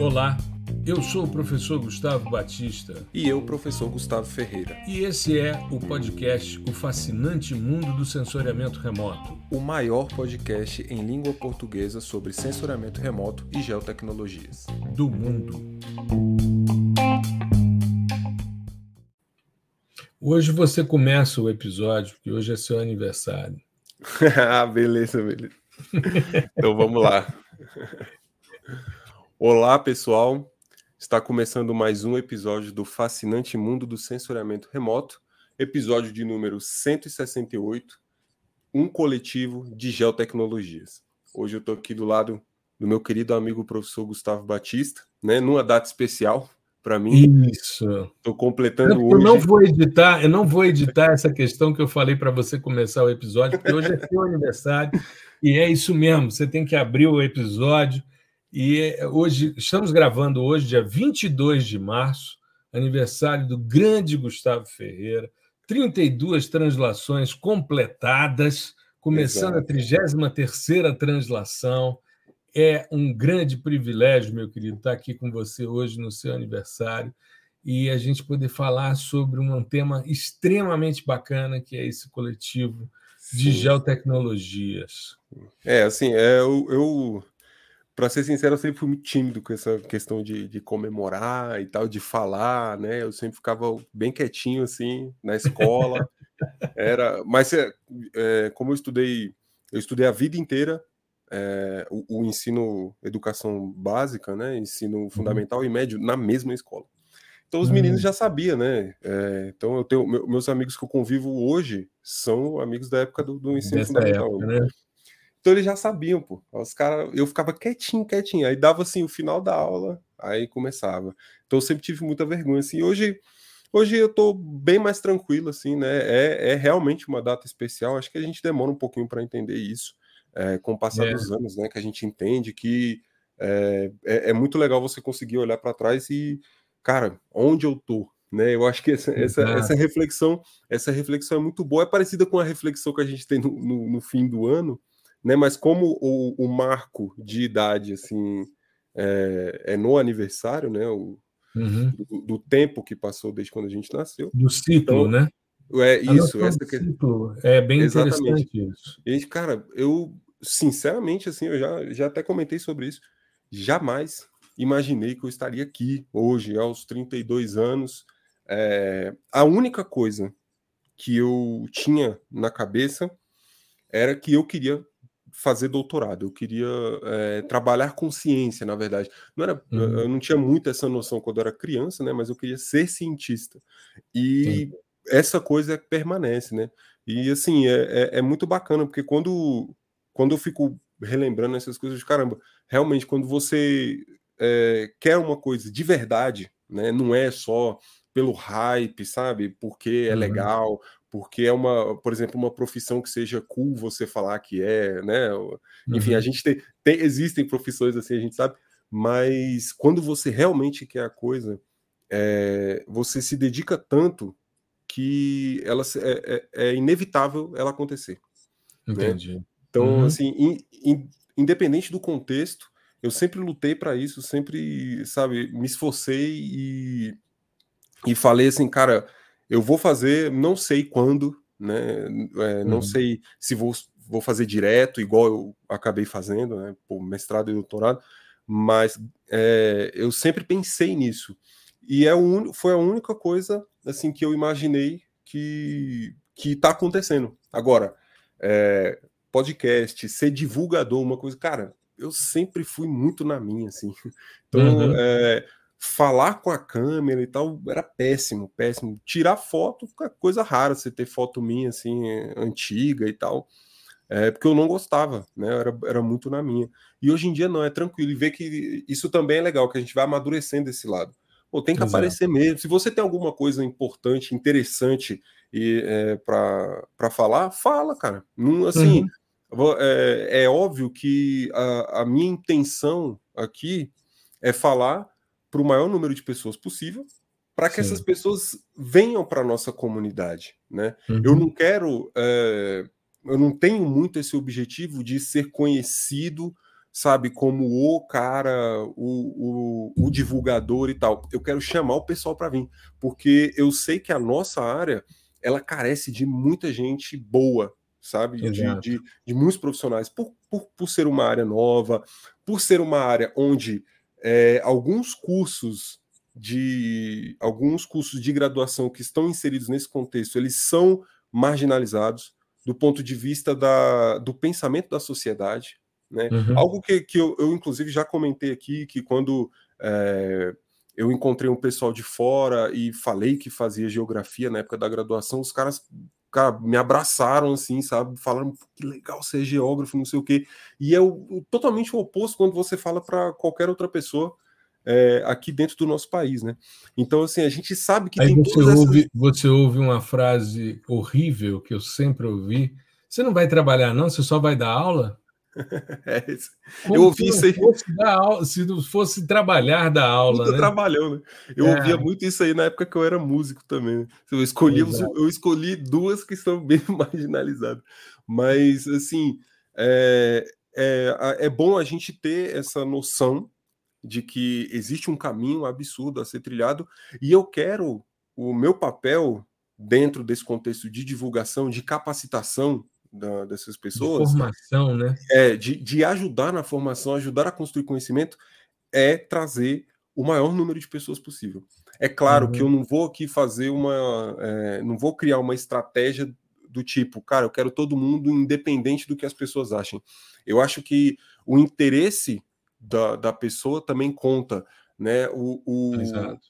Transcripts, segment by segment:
Olá, eu sou o professor Gustavo Batista. E eu, professor Gustavo Ferreira. E esse é o podcast O Fascinante Mundo do Sensoriamento Remoto. O maior podcast em língua portuguesa sobre sensoriamento remoto e geotecnologias. Do mundo. Hoje você começa o episódio, porque hoje é seu aniversário. ah, beleza, beleza. então vamos lá. Olá, pessoal. Está começando mais um episódio do fascinante mundo do sensoriamento remoto, episódio de número 168, um coletivo de geotecnologias. Hoje eu estou aqui do lado do meu querido amigo professor Gustavo Batista, né, numa data especial para mim. Isso. Estou completando eu, hoje. Eu não vou editar, eu não vou editar essa questão que eu falei para você começar o episódio, porque hoje é seu aniversário e é isso mesmo. Você tem que abrir o episódio e hoje estamos gravando hoje, dia 22 de março, aniversário do grande Gustavo Ferreira, 32 translações completadas, começando Exato. a 33ª translação. É um grande privilégio, meu querido, estar aqui com você hoje no seu aniversário e a gente poder falar sobre um tema extremamente bacana que é esse coletivo de Sim. geotecnologias. É, assim, é, eu, eu para ser sincero, eu sempre fui muito tímido com essa questão de, de, comemorar e tal, de falar, né? Eu sempre ficava bem quietinho assim na escola. Era, mas é, é, como eu estudei, eu estudei a vida inteira é, o, o, ensino, educação básica, né? Ensino uhum. fundamental uhum. e médio na mesma escola. Então os uhum. meninos já sabiam, né? É, então eu tenho meus amigos que eu convivo hoje são amigos da época do, do ensino Dessa fundamental. Época, né? Então eles já sabiam, pô. Os caras, eu ficava quietinho, quietinho. Aí dava assim o final da aula, aí começava. Então eu sempre tive muita vergonha assim. Hoje hoje eu tô bem mais tranquilo assim, né? É, é realmente uma data especial. Acho que a gente demora um pouquinho para entender isso. É, com o passar é. dos anos, né, que a gente entende que é, é, é muito legal você conseguir olhar para trás e, cara, onde eu tô, né? Eu acho que essa, essa, essa, reflexão, essa reflexão é muito boa, é parecida com a reflexão que a gente tem no, no, no fim do ano, né? Mas como o, o marco de idade assim é, é no aniversário, né? O, uhum. do, do, tempo que passou desde quando a gente nasceu. Do ciclo, então, né? É isso, essa que... ciclo. é bem Exatamente. interessante isso. E, cara, eu sinceramente assim, eu já, já até comentei sobre isso. Jamais imaginei que eu estaria aqui hoje, aos 32 anos. É, a única coisa que eu tinha na cabeça era que eu queria fazer doutorado, eu queria é, trabalhar com ciência, na verdade. Não era, uhum. Eu não tinha muito essa noção quando eu era criança, né? Mas eu queria ser cientista. E Sim. essa coisa permanece, né? E assim, é, é, é, muito bacana, porque quando, quando eu fico relembrando essas coisas, caramba, realmente, quando você é, quer uma coisa de verdade, né? Não é só pelo hype, sabe? Porque é uhum. legal, porque é uma, por exemplo, uma profissão que seja cool você falar que é, né? Enfim, uhum. a gente tem, tem, existem profissões assim, a gente sabe, mas quando você realmente quer a coisa, é, você se dedica tanto que ela é, é, é inevitável ela acontecer. Né? Entendi. Né? Então, uhum. assim, in, in, independente do contexto, eu sempre lutei para isso, sempre, sabe, me esforcei e, e falei assim, cara, eu vou fazer, não sei quando, né? É, não uhum. sei se vou, vou fazer direto, igual eu acabei fazendo, né? Por mestrado e doutorado, mas é, eu sempre pensei nisso. E é un, foi a única coisa assim que eu imaginei que que está acontecendo. Agora, é, podcast, ser divulgador, uma coisa, cara, eu sempre fui muito na minha, assim. Então, uhum. é, falar com a câmera e tal era péssimo, péssimo. Tirar foto é coisa rara, você ter foto minha assim, antiga e tal. É, porque eu não gostava, né? Era, era muito na minha. E hoje em dia não, é tranquilo. E ver que isso também é legal, que a gente vai amadurecendo esse lado. Pô, tem que Exato. aparecer mesmo. Se você tem alguma coisa importante, interessante e é, para falar, fala, cara. Não, assim, uhum. é, é óbvio que a, a minha intenção aqui é falar para o maior número de pessoas possível, para que Sim. essas pessoas venham para a nossa comunidade. Né? Uhum. Eu não quero, é, eu não tenho muito esse objetivo de ser conhecido sabe, como o cara, o, o, o divulgador e tal. Eu quero chamar o pessoal para vir, porque eu sei que a nossa área ela carece de muita gente boa, sabe? De, de, de, muitos profissionais, por, por, por ser uma área nova, por ser uma área onde é, alguns cursos de alguns cursos de graduação que estão inseridos nesse contexto, eles são marginalizados do ponto de vista da, do pensamento da sociedade. Né? Uhum. Algo que, que eu, eu, inclusive, já comentei aqui, que quando é, eu encontrei um pessoal de fora e falei que fazia geografia na época da graduação, os caras cara, me abraçaram assim, sabe? Falaram que legal ser geógrafo, não sei o quê. E é o, totalmente o oposto quando você fala para qualquer outra pessoa é, aqui dentro do nosso país, né? Então, assim, a gente sabe que Aí tem você ouve, essas... você ouve uma frase horrível que eu sempre ouvi. Você não vai trabalhar, não? Você só vai dar aula? É eu ouvi isso aí. Aula, se não fosse trabalhar da aula. Né? trabalhou, né? Eu é. ouvia muito isso aí na época que eu era músico também. Né? Eu escolhi, eu escolhi duas que são bem marginalizadas. Mas, assim, é, é, é bom a gente ter essa noção de que existe um caminho absurdo a ser trilhado e eu quero o meu papel dentro desse contexto de divulgação, de capacitação da, dessas pessoas. De formação, né? É, de, de ajudar na formação, ajudar a construir conhecimento, é trazer o maior número de pessoas possível. É claro uhum. que eu não vou aqui fazer uma. É, não vou criar uma estratégia do tipo, cara, eu quero todo mundo independente do que as pessoas achem. Eu acho que o interesse da, da pessoa também conta, né? O, o,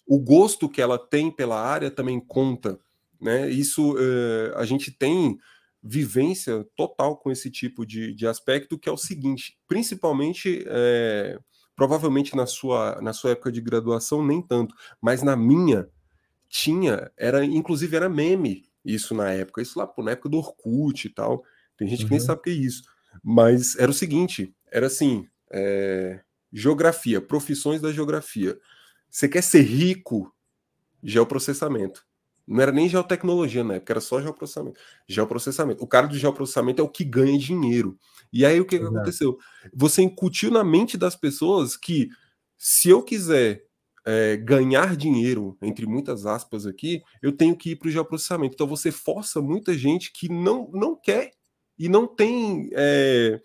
o gosto que ela tem pela área também conta, né? Isso uh, a gente tem vivência total com esse tipo de, de aspecto, que é o seguinte, principalmente, é, provavelmente na sua, na sua época de graduação, nem tanto, mas na minha, tinha, era inclusive era meme isso na época, isso lá pô, na época do Orkut e tal, tem gente que nem uhum. sabe o que é isso, mas era o seguinte, era assim, é, geografia, profissões da geografia, você quer ser rico, geoprocessamento. Não era nem geotecnologia na época, era só geoprocessamento. Geoprocessamento. O cara do geoprocessamento é o que ganha dinheiro. E aí o que, que aconteceu? Você incutiu na mente das pessoas que se eu quiser é, ganhar dinheiro, entre muitas aspas aqui, eu tenho que ir para o geoprocessamento. Então você força muita gente que não, não quer e não tem. É,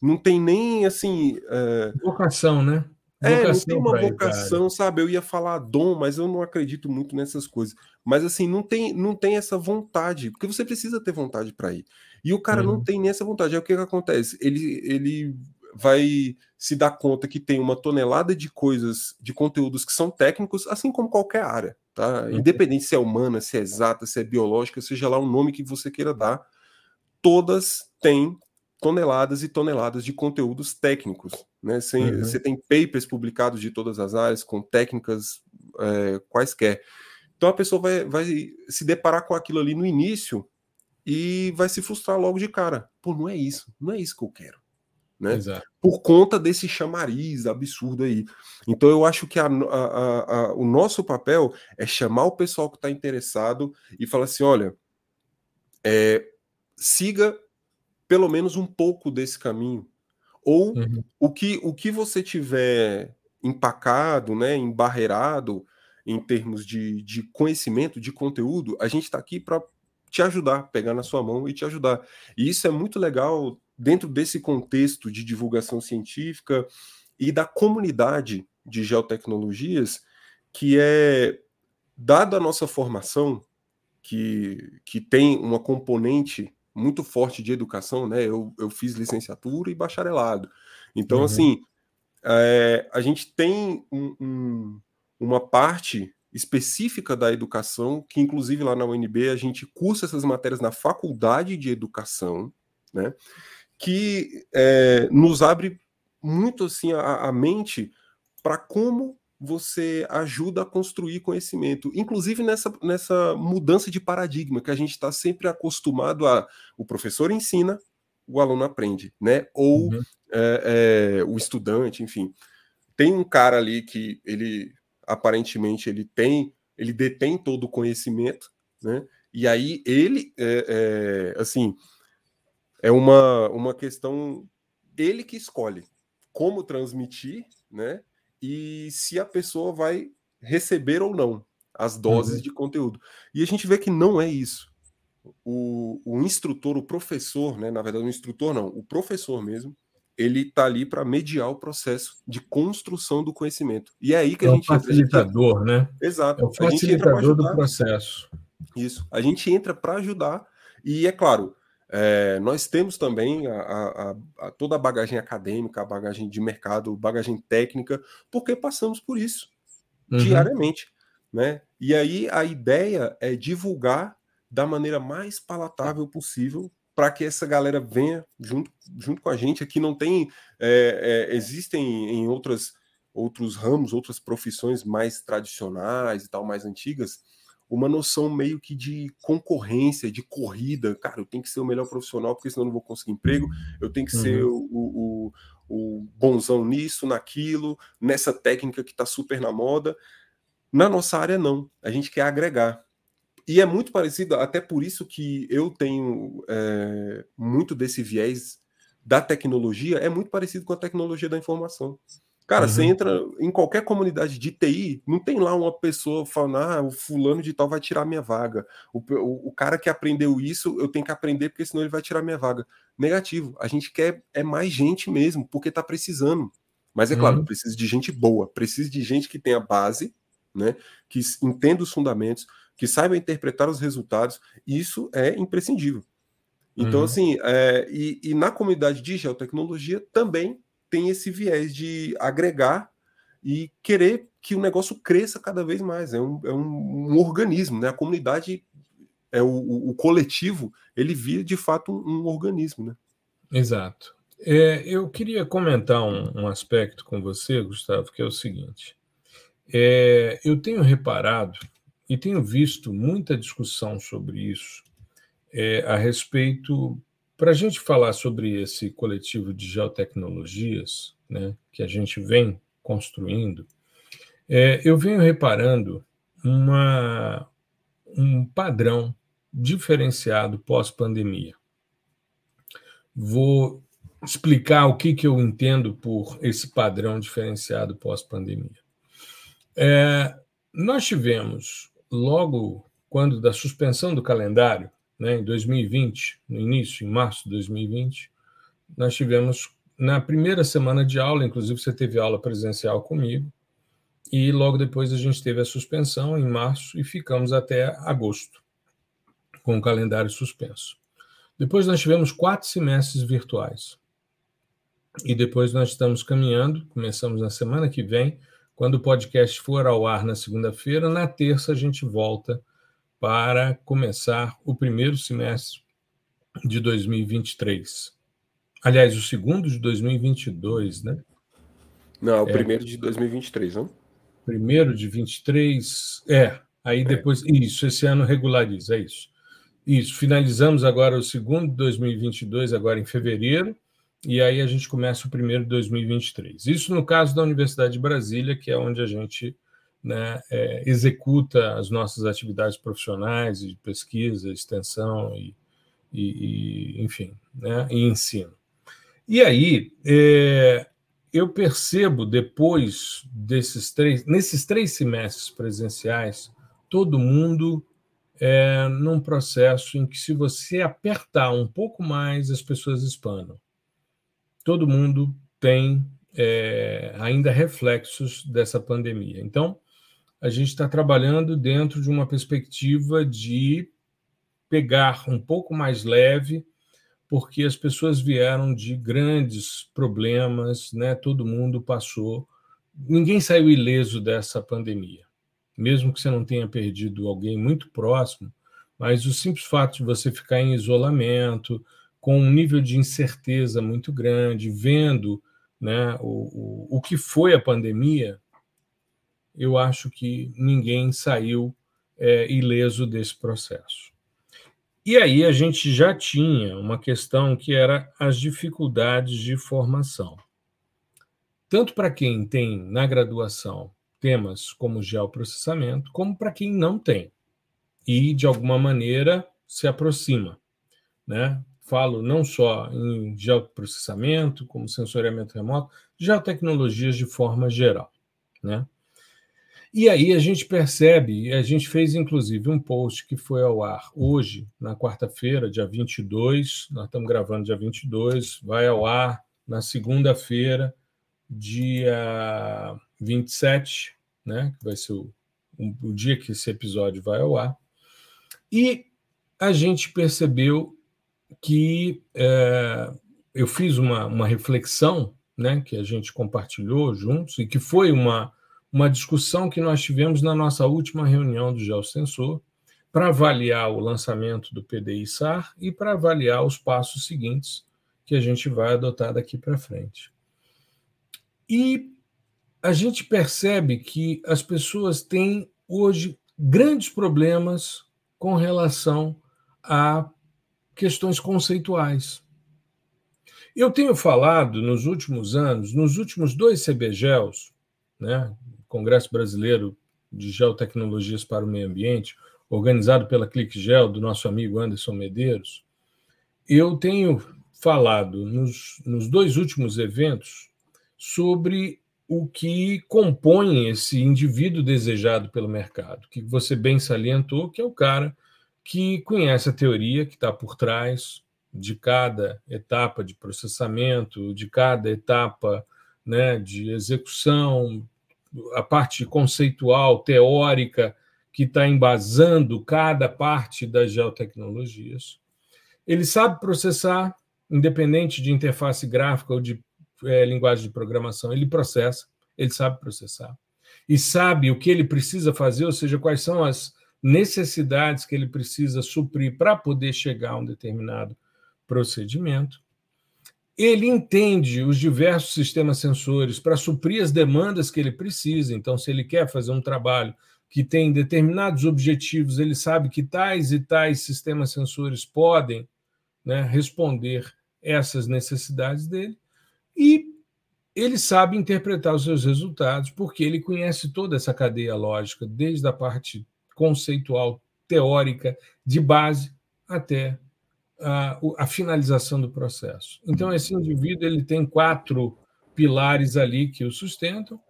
não tem nem assim. É... Vocação, né? É, não tem uma vocação, sabe? Eu ia falar dom, mas eu não acredito muito nessas coisas. Mas assim, não tem, não tem essa vontade, porque você precisa ter vontade para ir. E o cara uhum. não tem nem essa vontade. Aí o que, que acontece? Ele, ele vai se dar conta que tem uma tonelada de coisas, de conteúdos que são técnicos, assim como qualquer área, tá? Uhum. Independente se é humana, se é exata, se é biológica, seja lá o nome que você queira dar, todas têm toneladas e toneladas de conteúdos técnicos. Né? Sem, uhum. Você tem papers publicados de todas as áreas, com técnicas é, quaisquer. Então a pessoa vai, vai se deparar com aquilo ali no início e vai se frustrar logo de cara. Pô, não é isso, não é isso que eu quero. Né? Por conta desse chamariz absurdo aí. Então eu acho que a, a, a, o nosso papel é chamar o pessoal que está interessado e falar assim: olha, é, siga pelo menos um pouco desse caminho. Ou uhum. o, que, o que você tiver empacado, né, embarreirado em termos de, de conhecimento, de conteúdo, a gente está aqui para te ajudar, pegar na sua mão e te ajudar. E isso é muito legal dentro desse contexto de divulgação científica e da comunidade de geotecnologias, que é, dada a nossa formação, que, que tem uma componente muito forte de educação, né? Eu, eu fiz licenciatura e bacharelado. Então, uhum. assim, é, a gente tem um, um, uma parte específica da educação, que inclusive lá na UNB a gente cursa essas matérias na faculdade de educação, né? Que é, nos abre muito assim a, a mente para como você ajuda a construir conhecimento, inclusive nessa, nessa mudança de paradigma que a gente está sempre acostumado a o professor ensina, o aluno aprende, né? Ou uhum. é, é, o estudante, enfim. Tem um cara ali que ele aparentemente ele tem, ele detém todo o conhecimento, né? E aí ele, é, é assim, é uma, uma questão ele que escolhe como transmitir, né? E se a pessoa vai receber ou não as doses uhum. de conteúdo. E a gente vê que não é isso. O, o instrutor, o professor, né? Na verdade, o instrutor não, o professor mesmo, ele está ali para mediar o processo de construção do conhecimento. E é aí que é a gente entra. facilitador, entra... né? Exato. É o facilitador do processo. Isso. A gente entra para ajudar. E é claro, é, nós temos também a, a, a, toda a bagagem acadêmica, a bagagem de mercado, bagagem técnica, porque passamos por isso uhum. diariamente. Né? E aí a ideia é divulgar da maneira mais palatável possível para que essa galera venha junto, junto com a gente. Aqui não tem. É, é, existem em outras, outros ramos, outras profissões mais tradicionais e tal, mais antigas, uma noção meio que de concorrência, de corrida. Cara, eu tenho que ser o melhor profissional, porque senão eu não vou conseguir emprego. Eu tenho que uhum. ser o, o, o bonzão nisso, naquilo, nessa técnica que está super na moda. Na nossa área, não. A gente quer agregar. E é muito parecido, até por isso que eu tenho é, muito desse viés da tecnologia, é muito parecido com a tecnologia da informação. Cara, uhum. você entra em qualquer comunidade de TI, não tem lá uma pessoa falando, ah, o fulano de tal vai tirar minha vaga. O, o, o, cara que aprendeu isso, eu tenho que aprender, porque senão ele vai tirar minha vaga. Negativo. A gente quer é mais gente mesmo, porque tá precisando. Mas é claro, uhum. precisa de gente boa, precisa de gente que tenha base, né? Que entenda os fundamentos, que saiba interpretar os resultados, isso é imprescindível. Então, uhum. assim, é, e, e, na comunidade de geotecnologia também tem esse viés de agregar e querer que o negócio cresça cada vez mais. É um, é um, um organismo, né? A comunidade, é o, o, coletivo, ele vira de fato um, um organismo, né? Exato. É, eu queria comentar um, um, aspecto com você, Gustavo, que é o seguinte. É, eu tenho reparado e tenho visto muita discussão sobre isso é, a respeito. Para a gente falar sobre esse coletivo de geotecnologias, né, que a gente vem construindo, é, eu venho reparando uma, um padrão diferenciado pós-pandemia. Vou explicar o que, que eu entendo por esse padrão diferenciado pós-pandemia. É, nós tivemos logo quando da suspensão do calendário, né, em 2020, no início, em março de 2020, nós tivemos na primeira semana de aula, inclusive você teve aula presencial comigo, e logo depois a gente teve a suspensão em março e ficamos até agosto com o calendário suspenso. Depois nós tivemos quatro semestres virtuais. E depois nós estamos caminhando, começamos na semana que vem quando o podcast for ao ar na segunda-feira, na terça a gente volta para começar o primeiro semestre de 2023. Aliás, o segundo de 2022, né? Não, o é, primeiro de 2023, não? Primeiro de 23, é. Aí é. depois, é. isso, esse ano regulariza, é isso. Isso, finalizamos agora o segundo de 2022, agora em fevereiro, e aí a gente começa o primeiro de 2023. Isso no caso da Universidade de Brasília, que é onde a gente né, é, executa as nossas atividades profissionais de pesquisa, extensão e, e, e enfim, né, e ensino. E aí é, eu percebo depois desses três, nesses três semestres presenciais, todo mundo é, num processo em que se você apertar um pouco mais, as pessoas espanam todo mundo tem é, ainda reflexos dessa pandemia. Então, a gente está trabalhando dentro de uma perspectiva de pegar um pouco mais leve, porque as pessoas vieram de grandes problemas, né? Todo mundo passou, ninguém saiu ileso dessa pandemia, mesmo que você não tenha perdido alguém muito próximo, mas o simples fato de você ficar em isolamento, com um nível de incerteza muito grande, vendo né, o, o, o que foi a pandemia, eu acho que ninguém saiu é, ileso desse processo. E aí a gente já tinha uma questão que era as dificuldades de formação. Tanto para quem tem na graduação temas como geoprocessamento, como para quem não tem. E, de alguma maneira, se aproxima. Né? falo não só em geoprocessamento, como sensoriamento remoto, geotecnologias de forma geral. Né? E aí a gente percebe, a gente fez inclusive um post que foi ao ar hoje, na quarta-feira, dia 22, nós estamos gravando dia 22, vai ao ar na segunda-feira, dia 27, né, que vai ser o, o dia que esse episódio vai ao ar. E a gente percebeu que é, eu fiz uma, uma reflexão né, que a gente compartilhou juntos e que foi uma, uma discussão que nós tivemos na nossa última reunião do Geosensor para avaliar o lançamento do PDI-SAR e para avaliar os passos seguintes que a gente vai adotar daqui para frente. E a gente percebe que as pessoas têm hoje grandes problemas com relação a questões conceituais. Eu tenho falado nos últimos anos, nos últimos dois CBGELs, né, Congresso Brasileiro de Geotecnologias para o Meio Ambiente, organizado pela ClickGel, do nosso amigo Anderson Medeiros, eu tenho falado nos, nos dois últimos eventos sobre o que compõe esse indivíduo desejado pelo mercado, que você bem salientou, que é o cara que conhece a teoria que está por trás de cada etapa de processamento, de cada etapa né, de execução, a parte conceitual, teórica, que está embasando cada parte das geotecnologias. Ele sabe processar, independente de interface gráfica ou de é, linguagem de programação, ele processa, ele sabe processar. E sabe o que ele precisa fazer, ou seja, quais são as necessidades que ele precisa suprir para poder chegar a um determinado procedimento. Ele entende os diversos sistemas sensores para suprir as demandas que ele precisa. Então, se ele quer fazer um trabalho que tem determinados objetivos, ele sabe que tais e tais sistemas sensores podem né, responder essas necessidades dele. E ele sabe interpretar os seus resultados, porque ele conhece toda essa cadeia lógica, desde a parte conceitual, teórica, de base, até a, a finalização do processo. Então, esse indivíduo ele tem quatro pilares ali que o sustentam: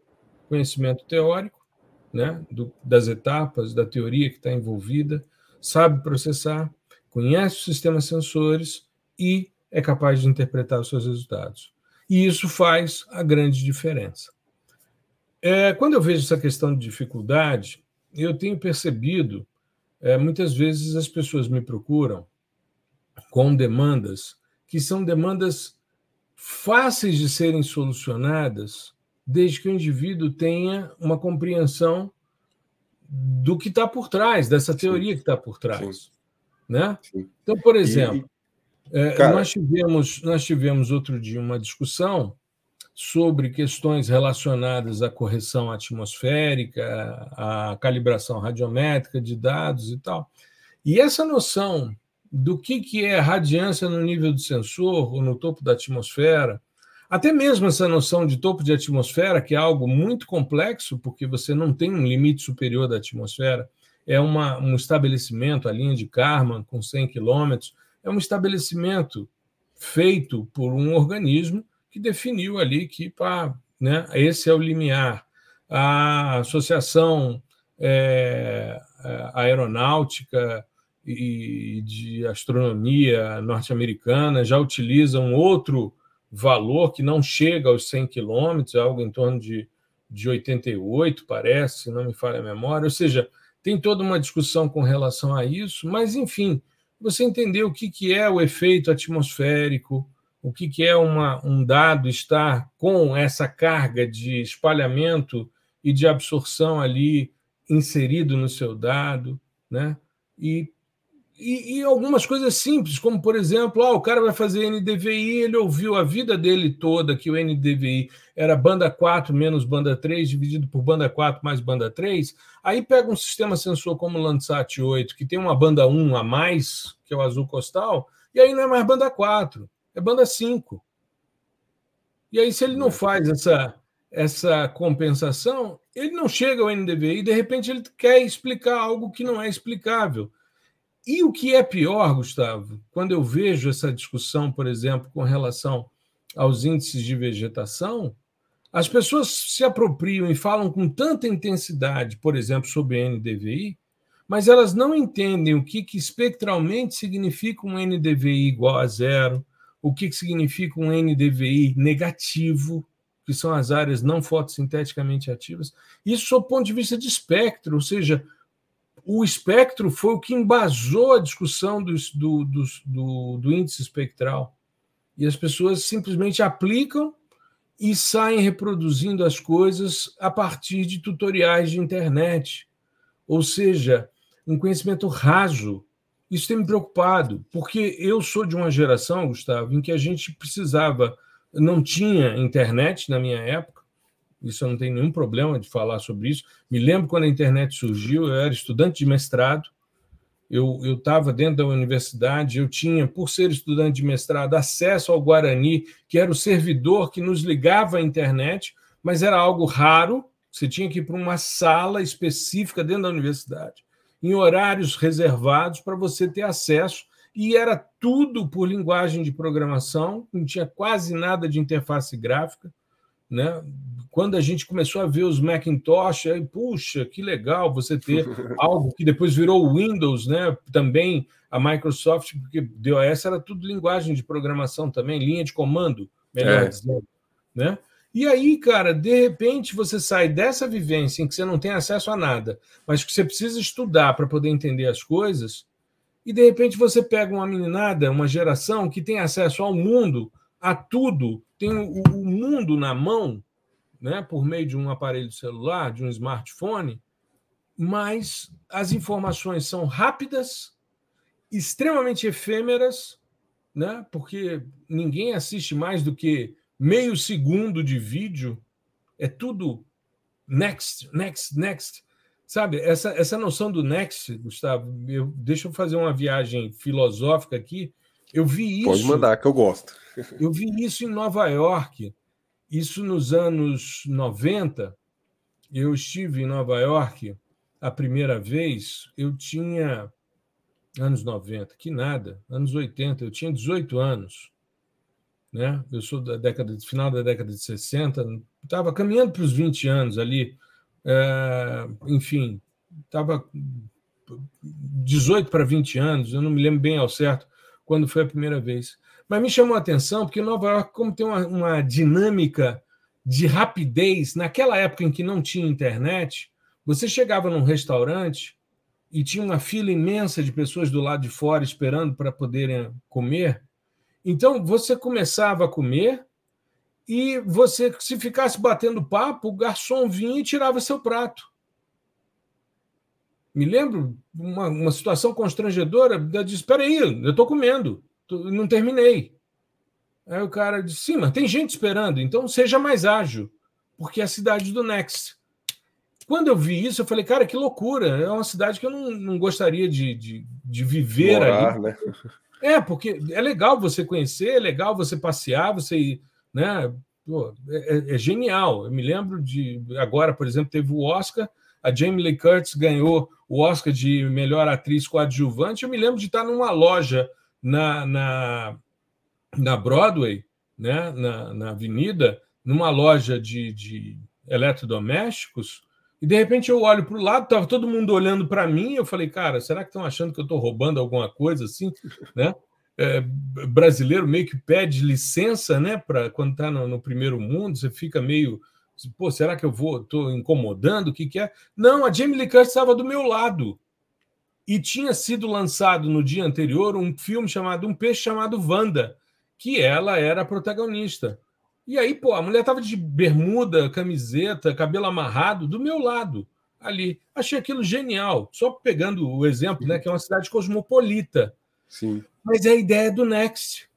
conhecimento teórico, né, do, das etapas, da teoria que está envolvida, sabe processar, conhece os sistemas sensores e é capaz de interpretar os seus resultados. E isso faz a grande diferença. É, quando eu vejo essa questão de dificuldade, eu tenho percebido, é, muitas vezes as pessoas me procuram com demandas que são demandas fáceis de serem solucionadas, desde que o indivíduo tenha uma compreensão do que está por trás, dessa teoria Sim. que está por trás. Sim. Né? Sim. Então, por exemplo, e, é, cara... nós, tivemos, nós tivemos outro dia uma discussão sobre questões relacionadas à correção atmosférica, à calibração radiométrica de dados e tal. E essa noção do que, que é radiância no nível do sensor ou no topo da atmosfera, até mesmo essa noção de topo de atmosfera, que é algo muito complexo, porque você não tem um limite superior da atmosfera, é uma, um estabelecimento, a linha de Karman, com 100 quilômetros, é um estabelecimento feito por um organismo que definiu ali que pá, né, esse é o limiar. A Associação é, Aeronáutica e de Astronomia norte-americana já utiliza um outro valor que não chega aos 100 quilômetros, é algo em torno de, de 88, parece, não me falha a memória. Ou seja, tem toda uma discussão com relação a isso, mas, enfim, você entendeu o que, que é o efeito atmosférico, o que, que é uma, um dado estar com essa carga de espalhamento e de absorção ali inserido no seu dado, né? E, e, e, algumas coisas simples, como por exemplo, ah, o cara vai fazer NDVI, ele ouviu a vida dele toda que o NDVI era banda 4 menos banda 3, dividido por banda 4 mais banda 3. Aí pega um sistema sensor como o Landsat 8, que tem uma banda 1 a mais, que é o azul costal, e aí não é mais banda 4 é banda 5. E aí, se ele não faz essa, essa compensação, ele não chega ao NDVI e, de repente, ele quer explicar algo que não é explicável. E o que é pior, Gustavo, quando eu vejo essa discussão, por exemplo, com relação aos índices de vegetação, as pessoas se apropriam e falam com tanta intensidade, por exemplo, sobre NDVI, mas elas não entendem o que, que espectralmente significa um NDVI igual a zero, o que, que significa um NDVI negativo, que são as áreas não fotossinteticamente ativas. Isso do ponto de vista de espectro, ou seja, o espectro foi o que embasou a discussão do, do, do, do índice espectral. E as pessoas simplesmente aplicam e saem reproduzindo as coisas a partir de tutoriais de internet. Ou seja, um conhecimento raso. Isso tem me preocupado, porque eu sou de uma geração, Gustavo, em que a gente precisava, não tinha internet na minha época, isso eu não tenho nenhum problema de falar sobre isso. Me lembro quando a internet surgiu, eu era estudante de mestrado, eu estava dentro da universidade, eu tinha, por ser estudante de mestrado, acesso ao Guarani, que era o servidor que nos ligava à internet, mas era algo raro, você tinha que ir para uma sala específica dentro da universidade, em horários reservados para você ter acesso, e era tudo por linguagem de programação, não tinha quase nada de interface gráfica. Né? Quando a gente começou a ver os Macintosh, aí, puxa, que legal você ter algo que depois virou Windows, né? Também a Microsoft, porque DOS era tudo linguagem de programação também, linha de comando, melhor é. dizendo, né? E aí, cara, de repente você sai dessa vivência em que você não tem acesso a nada, mas que você precisa estudar para poder entender as coisas, e de repente você pega uma meninada, uma geração que tem acesso ao mundo, a tudo, tem o, o mundo na mão, né, por meio de um aparelho celular, de um smartphone, mas as informações são rápidas, extremamente efêmeras, né, porque ninguém assiste mais do que meio segundo de vídeo, é tudo next, next, next. Sabe, essa, essa noção do next, Gustavo, eu, deixa eu fazer uma viagem filosófica aqui. Eu vi isso. Pode mandar, que eu gosto. Eu vi isso em Nova York, isso nos anos 90. Eu estive em Nova York a primeira vez, eu tinha anos 90, que nada, anos 80, eu tinha 18 anos. Né? Eu sou da década final da década de 60, estava caminhando para os 20 anos ali. É, enfim, estava 18 para 20 anos, eu não me lembro bem ao certo quando foi a primeira vez. Mas me chamou a atenção porque Nova York, como tem uma, uma dinâmica de rapidez, naquela época em que não tinha internet, você chegava num restaurante e tinha uma fila imensa de pessoas do lado de fora esperando para poderem comer. Então você começava a comer e você, se ficasse batendo papo, o garçom vinha e tirava seu prato. Me lembro uma, uma situação constrangedora. Eu disse: Espera aí, eu estou comendo não terminei. Aí o cara disse: sim, mas tem gente esperando, então seja mais ágil, porque é a cidade do Next. Quando eu vi isso, eu falei, cara, que loucura! É uma cidade que eu não, não gostaria de, de, de viver Morar, ali. Né? É, porque é legal você conhecer, é legal você passear, você. Né, pô, é, é, é genial. Eu me lembro de. Agora, por exemplo, teve o Oscar, a Jamie Lee Curtis ganhou o Oscar de melhor atriz coadjuvante. Eu me lembro de estar numa loja na, na, na Broadway, né, na, na avenida, numa loja de, de eletrodomésticos, e de repente eu olho para o lado, estava todo mundo olhando para mim, eu falei, cara, será que estão achando que eu estou roubando alguma coisa assim? né? É, brasileiro meio que pede licença, né? Para quando está no, no, primeiro mundo, você fica meio, pô, será que eu vou, estou incomodando? O que, que é? Não, a Jamie Lee Curtis estava do meu lado. E tinha sido lançado no dia anterior um filme chamado Um Peixe Chamado Wanda, que ela era a protagonista. E aí, pô, a mulher tava de bermuda, camiseta, cabelo amarrado, do meu lado, ali. Achei aquilo genial. Só pegando o exemplo, né, que é uma cidade cosmopolita. Sim. Mas é a ideia do Next.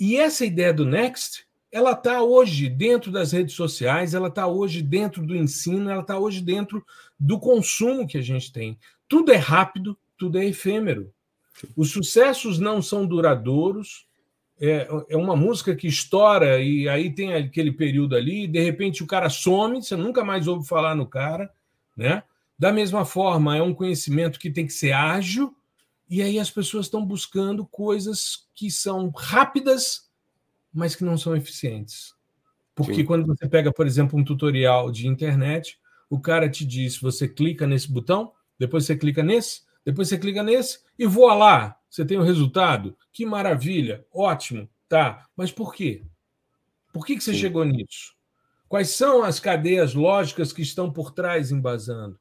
E essa ideia do Next, ela está hoje dentro das redes sociais, ela está hoje dentro do ensino, ela está hoje dentro do consumo que a gente tem. Tudo é rápido, tudo é efêmero. Os sucessos não são duradouros. É, é uma música que estoura e aí tem aquele período ali, e de repente o cara some, você nunca mais ouve falar no cara, né? Da mesma forma, é um conhecimento que tem que ser ágil, E aí as pessoas estão buscando coisas que são rápidas, mas que não são eficientes. Porque Sim. quando você pega, por exemplo, um tutorial de internet, o cara te diz: você clica nesse botão, depois você clica nesse, depois você clica nesse e voa lá. Você tem o resultado. Que maravilha, ótimo, tá. Mas por quê? Por que, que você Sim. chegou nisso? Quais são as cadeias lógicas que estão por trás embasando?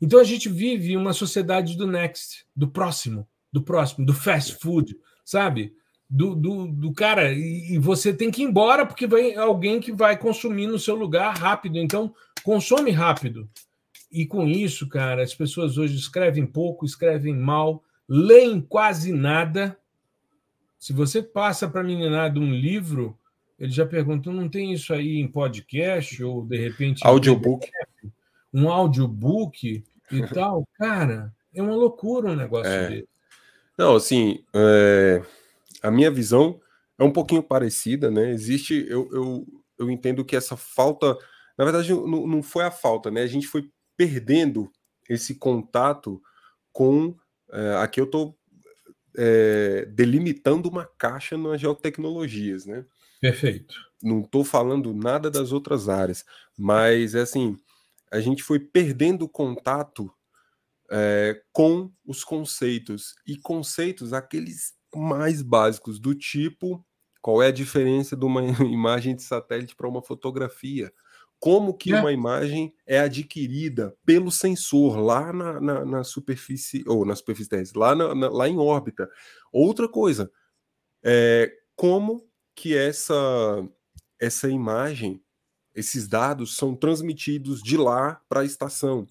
Então a gente vive uma sociedade do next, do próximo, do próximo, do fast food, sabe? Do, do, do cara, e, e você tem que ir embora porque vem alguém que vai consumir no seu lugar rápido. Então, consome rápido. E com isso, cara, as pessoas hoje escrevem pouco, escrevem mal, leem quase nada. Se você passa para a meninada um livro, ele já pergunta: não tem isso aí em podcast ou de repente. Audiobook. Um audiobook e tal. Cara, é uma loucura um negócio é. desse. Não, assim, é... a minha visão é um pouquinho parecida, né? Existe, eu, eu, eu entendo que essa falta, na verdade, não, não foi a falta, né? A gente foi perdendo esse contato com. É, aqui eu estou é, delimitando uma caixa nas geotecnologias, né? Perfeito. Não estou falando nada das outras áreas, mas assim, a gente foi perdendo contato é, com os conceitos e conceitos aqueles mais básicos do tipo qual é a diferença de uma imagem de satélite para uma fotografia como que é. uma imagem é adquirida pelo sensor lá na, na, na superfície ou na superfície terrestre, lá, na, lá em órbita outra coisa é como que essa essa imagem esses dados são transmitidos de lá para a estação.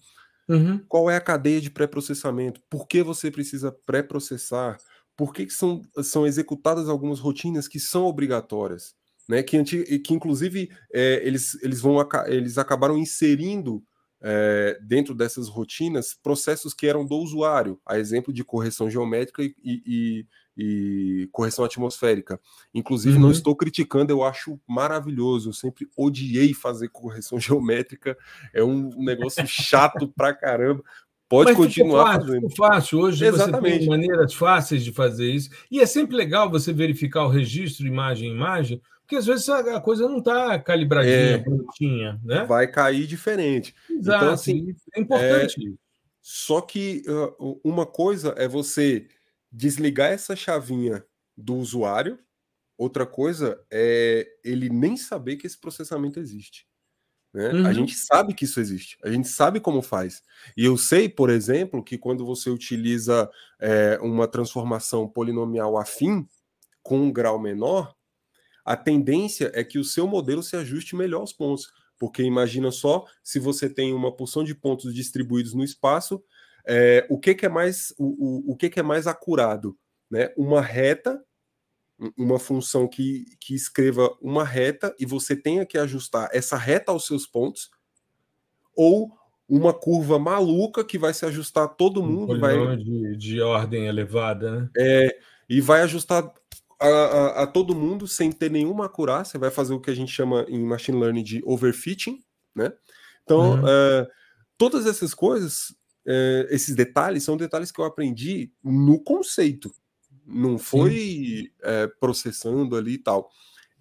Uhum. Qual é a cadeia de pré-processamento? Por que você precisa pré-processar? Por que, que são, são executadas algumas rotinas que são obrigatórias? Né, que, que inclusive é, eles, eles, vão, eles acabaram inserindo é, dentro dessas rotinas processos que eram do usuário, a exemplo de correção geométrica e, e, e correção atmosférica. Inclusive, uhum. não estou criticando, eu acho maravilhoso. Eu sempre odiei fazer correção geométrica, é um negócio chato pra caramba. Pode Mas continuar fácil, fazendo. Fácil. Hoje Exatamente. você tem maneiras fáceis de fazer isso. E é sempre legal você verificar o registro imagem imagem, porque às vezes a coisa não está calibradinha, é, bonitinha, né? Vai cair diferente. Exato. Então, assim, é importante. É, só que uh, uma coisa é você desligar essa chavinha do usuário. Outra coisa é ele nem saber que esse processamento existe. Né? Uhum. A gente sabe que isso existe, a gente sabe como faz. E eu sei, por exemplo, que quando você utiliza é, uma transformação polinomial afim com um grau menor, a tendência é que o seu modelo se ajuste melhor aos pontos. Porque imagina só se você tem uma porção de pontos distribuídos no espaço é, o que, que, é mais o, o, o que, que, é mais acurado, né? Uma reta, uma função que, que escreva uma reta e você tenha que ajustar essa reta aos seus pontos, ou uma curva maluca que vai se ajustar a todo mundo, um vai de, de, ordem elevada, né? É, e vai ajustar a, a, a, todo mundo sem ter nenhuma acurácia, vai fazer o que a gente chama em machine learning de overfitting, né? Então, uhum. é, todas essas coisas é, esses detalhes são detalhes que eu aprendi no conceito, não foi é, processando ali e tal.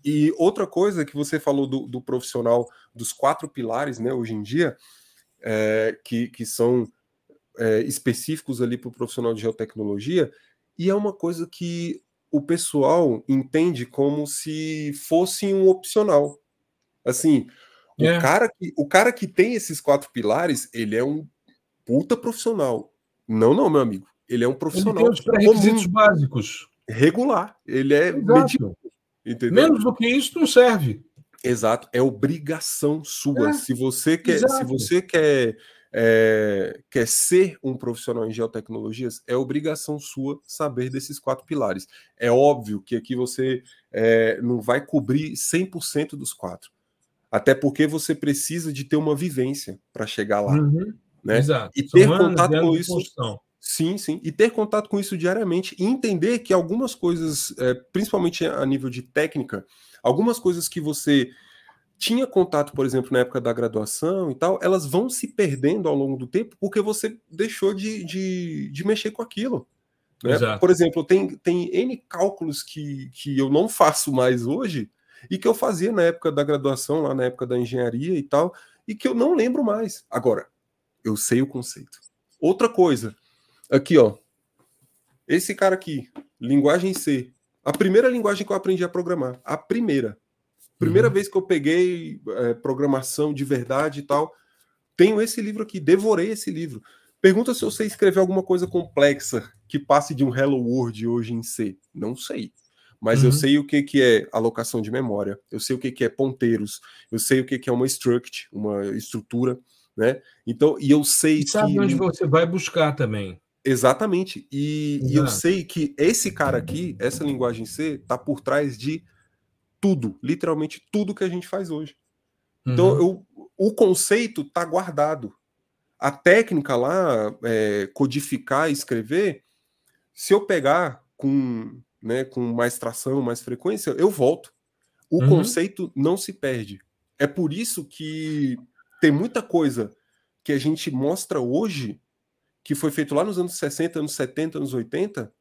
E outra coisa que você falou do, do profissional dos quatro pilares, né, hoje em dia, é, que, que são é, específicos ali para o profissional de geotecnologia, e é uma coisa que o pessoal entende como se fosse um opcional. Assim, o, é. cara que, o cara que tem esses quatro pilares, ele é um puta profissional. Não, não, meu amigo. Ele é um profissional. Ele tem os requisitos básicos. Regular. Ele é medíocre. Menos do que isso não serve. Exato. É obrigação sua. É, se você quer, exato. se você quer, é, quer ser um profissional em geotecnologias, é obrigação sua saber desses quatro pilares. É óbvio que aqui você é, não vai cobrir 100% dos quatro. Até porque você precisa de ter uma vivência para chegar lá. Uhum. Né? Exato. E ter São contato com isso. Sim, sim. E ter contato com isso diariamente e entender que algumas coisas, é, principalmente a nível de técnica, algumas coisas que você tinha contato, por exemplo, na época da graduação e tal, elas vão se perdendo ao longo do tempo porque você deixou de, de, de mexer com aquilo. Né? Por exemplo, tem, tem N cálculos que, que eu não faço mais hoje e que eu fazia na época da graduação, lá na época da engenharia e tal, e que eu não lembro mais. Agora, eu sei o conceito. Outra coisa, aqui ó, esse cara aqui, linguagem C, a primeira linguagem que eu aprendi a programar, a primeira, primeira uhum. vez que eu peguei é, programação de verdade e tal, tenho esse livro aqui, devorei esse livro. Pergunta se eu sei escrever alguma coisa complexa que passe de um Hello World hoje em C. Não sei. Mas uhum. eu sei o que, que é alocação de memória, eu sei o que, que é ponteiros, eu sei o que, que é uma struct, uma estrutura, né? Então, e eu sei e sabe que... onde você vai buscar também. Exatamente. E, e, eu sei que esse cara aqui, essa linguagem C, tá por trás de tudo, literalmente tudo que a gente faz hoje. Então, uhum. eu, o conceito tá guardado. A técnica lá, é, codificar, escrever, se eu pegar com, né, com mais tração, mais frequência, eu volto. O uhum. conceito não se perde. É por isso que tem muita coisa que a gente mostra hoje, que foi feito lá nos anos 60, anos 70, anos 80,